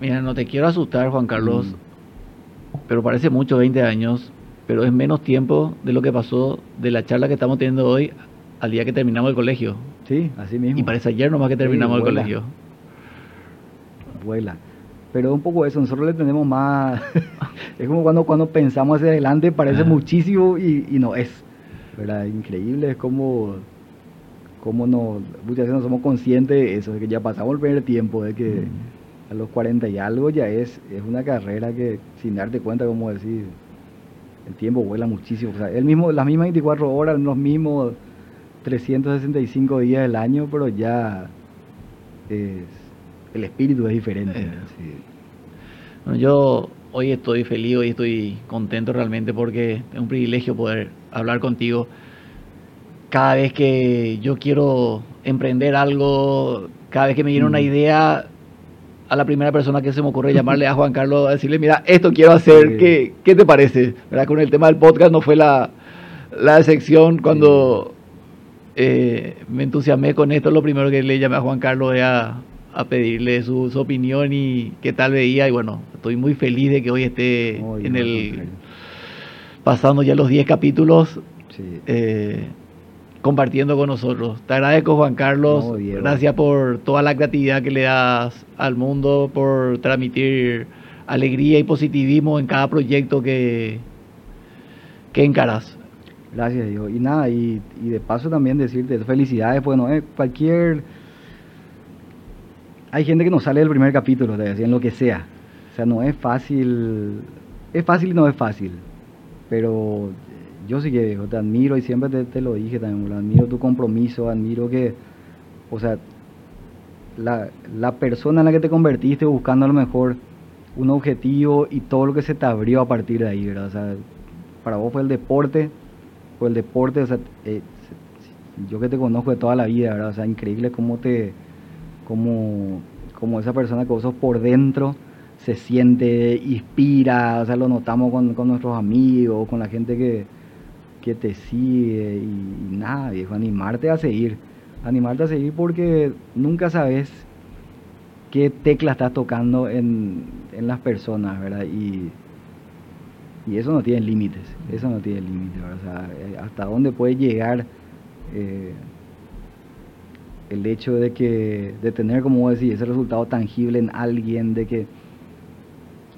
Mira, no te quiero asustar, Juan Carlos, Mm. pero parece mucho 20 años, pero es menos tiempo de lo que pasó de la charla que estamos teniendo hoy al día que terminamos el colegio. Sí, así mismo. Y parece ayer nomás que terminamos el colegio. vuela. Pero un poco eso, nosotros le tenemos más... es como cuando, cuando pensamos hacia adelante, parece Ah. muchísimo y, y no es. ¿Verdad? Increíble, es como... como no, muchas veces no somos conscientes de eso, de que ya pasamos el primer tiempo, de que Mm. a los 40 y algo ya es, es una carrera que sin darte cuenta, como decir, el tiempo vuela muchísimo. O sea, el mismo, las mismas 24 horas, los mismos 365 días del año, pero ya es, el espíritu es diferente. Eh. sí. Yo hoy estoy feliz, hoy estoy contento realmente porque es un privilegio poder hablar contigo. Cada vez que yo quiero emprender algo, cada vez que me viene una Mm. idea, a la primera persona que se me ocurre llamarle a Juan Carlos a decirle, mira, esto quiero hacer, Sí. ¿qué, qué te parece? ¿Verdad? Con el tema del podcast no fue la, la sección cuando eh, me entusiasmé con esto, lo primero que le llamé a Juan Carlos era a pedirle su, su opinión y qué tal veía. Y bueno, estoy muy feliz de que hoy esté Muy en bien, el pasando ya los 10 capítulos Sí. eh, compartiendo con nosotros. Te agradezco Juan Carlos, No, gracias por toda la creatividad que le das al mundo, por transmitir alegría y positivismo en cada proyecto que, que encaras. Gracias, Dios. Y nada, y, y de paso también decirte felicidades, bueno, eh, cualquier... Hay gente que no sale del primer capítulo, te decía, en lo que sea. O sea, no es fácil, es fácil y no es fácil. Pero yo sí que te admiro y siempre te, lo dije también, admiro tu compromiso, admiro que, o sea, la, la persona en la que te convertiste buscando a lo mejor un objetivo y todo lo que se te abrió a partir de ahí, ¿verdad? O sea, para vos fue el deporte, fue el deporte, o sea, eh, yo que te conozco de toda la vida, ¿verdad? O sea, increíble cómo te, cómo, cómo esa persona que vos sos por dentro se siente, inspira, o sea, lo notamos con, con nuestros amigos, con la gente que, que te sigue y, nada, viejo, animarte a seguir, animarte a seguir porque nunca sabes qué tecla estás tocando en, en las personas, ¿verdad? Y, y eso no tiene límites, eso no tiene límites. O sea, eh, hasta dónde puede llegar eh, el hecho de que, de tener, como decís, ese resultado tangible en alguien, de que,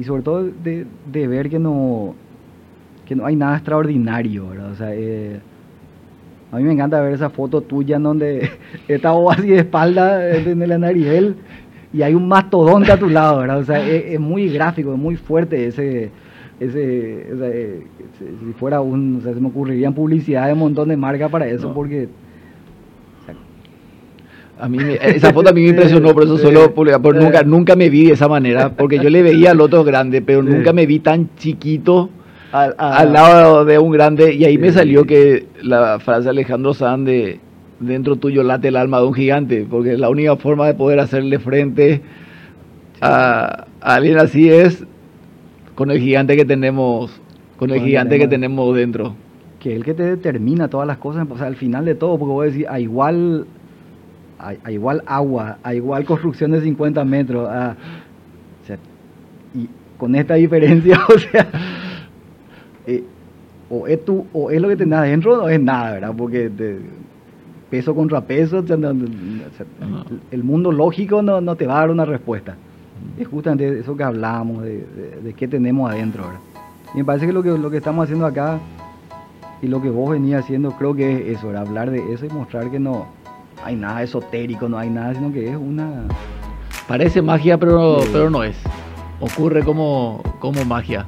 y sobre todo de, de ver que no, que no hay nada extraordinario, ¿verdad? O sea, eh, a mí me encanta ver esa foto tuya en donde estaba así de espalda en el Anariel y hay un mastodonte a tu lado, ¿verdad? O sea, es, es muy gráfico, es muy fuerte ese, ese, o sea, eh, si fuera un, o sea, se me ocurrirían publicidad de un montón de marcas para eso, No. porque A mí me- esa foto a mí me impresionó, por eso solo nunca, nunca me vi de esa manera, porque yo le veía al otro grande, pero nunca me vi tan chiquito al, lado de un grande, y ahí me Sí. salió que la frase de Alejandro Sanz de dentro tuyo late el alma de un gigante, porque la única forma de poder hacerle frente a, a alguien así es con el gigante que tenemos, con el Con el gigante que tenemos. dentro. que es el que te determina todas las cosas, o sea, al final de todo, porque vos decís, a igual, a, a igual agua, a igual construcción de 50 metros, a- o sea, y con esta diferencia, o sea, o, es tu, o es lo que tenés adentro o no es nada, ¿verdad? Porque te- peso contra peso, el mundo lógico no, no te va a dar una respuesta. Es justamente eso que hablábamos, de, de- de qué tenemos adentro, ¿verdad? Y me parece que lo que, lo que estamos haciendo acá y lo que vos venías haciendo, creo que es eso, ¿verdad? hablar de eso y mostrar que no hay nada esotérico, no hay nada, sino que es una... Parece magia, pero, Sí. pero no es. Ocurre como, como magia.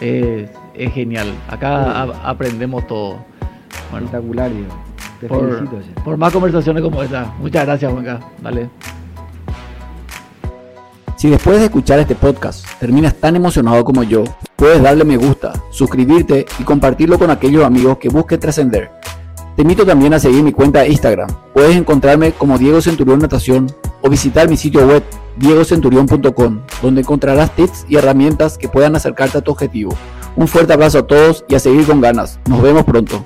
Es, es genial. Acá a- aprendemos todo. Bueno, espectacular, Diego. Te por, felicito. por más conversaciones como esta. Muchas gracias, Juanca. Dale. Si después de escuchar este podcast terminas tan emocionado como yo, puedes darle me gusta, suscribirte y compartirlo con aquellos amigos que busquen trascender. Te invito también a seguir mi cuenta de Instagram. Puedes encontrarme como Diego Centurión Natación o visitar mi sitio web diegocenturión.com, donde encontrarás tips y herramientas que puedan acercarte a tu objetivo. Un fuerte abrazo a todos y a seguir con ganas. Nos vemos pronto.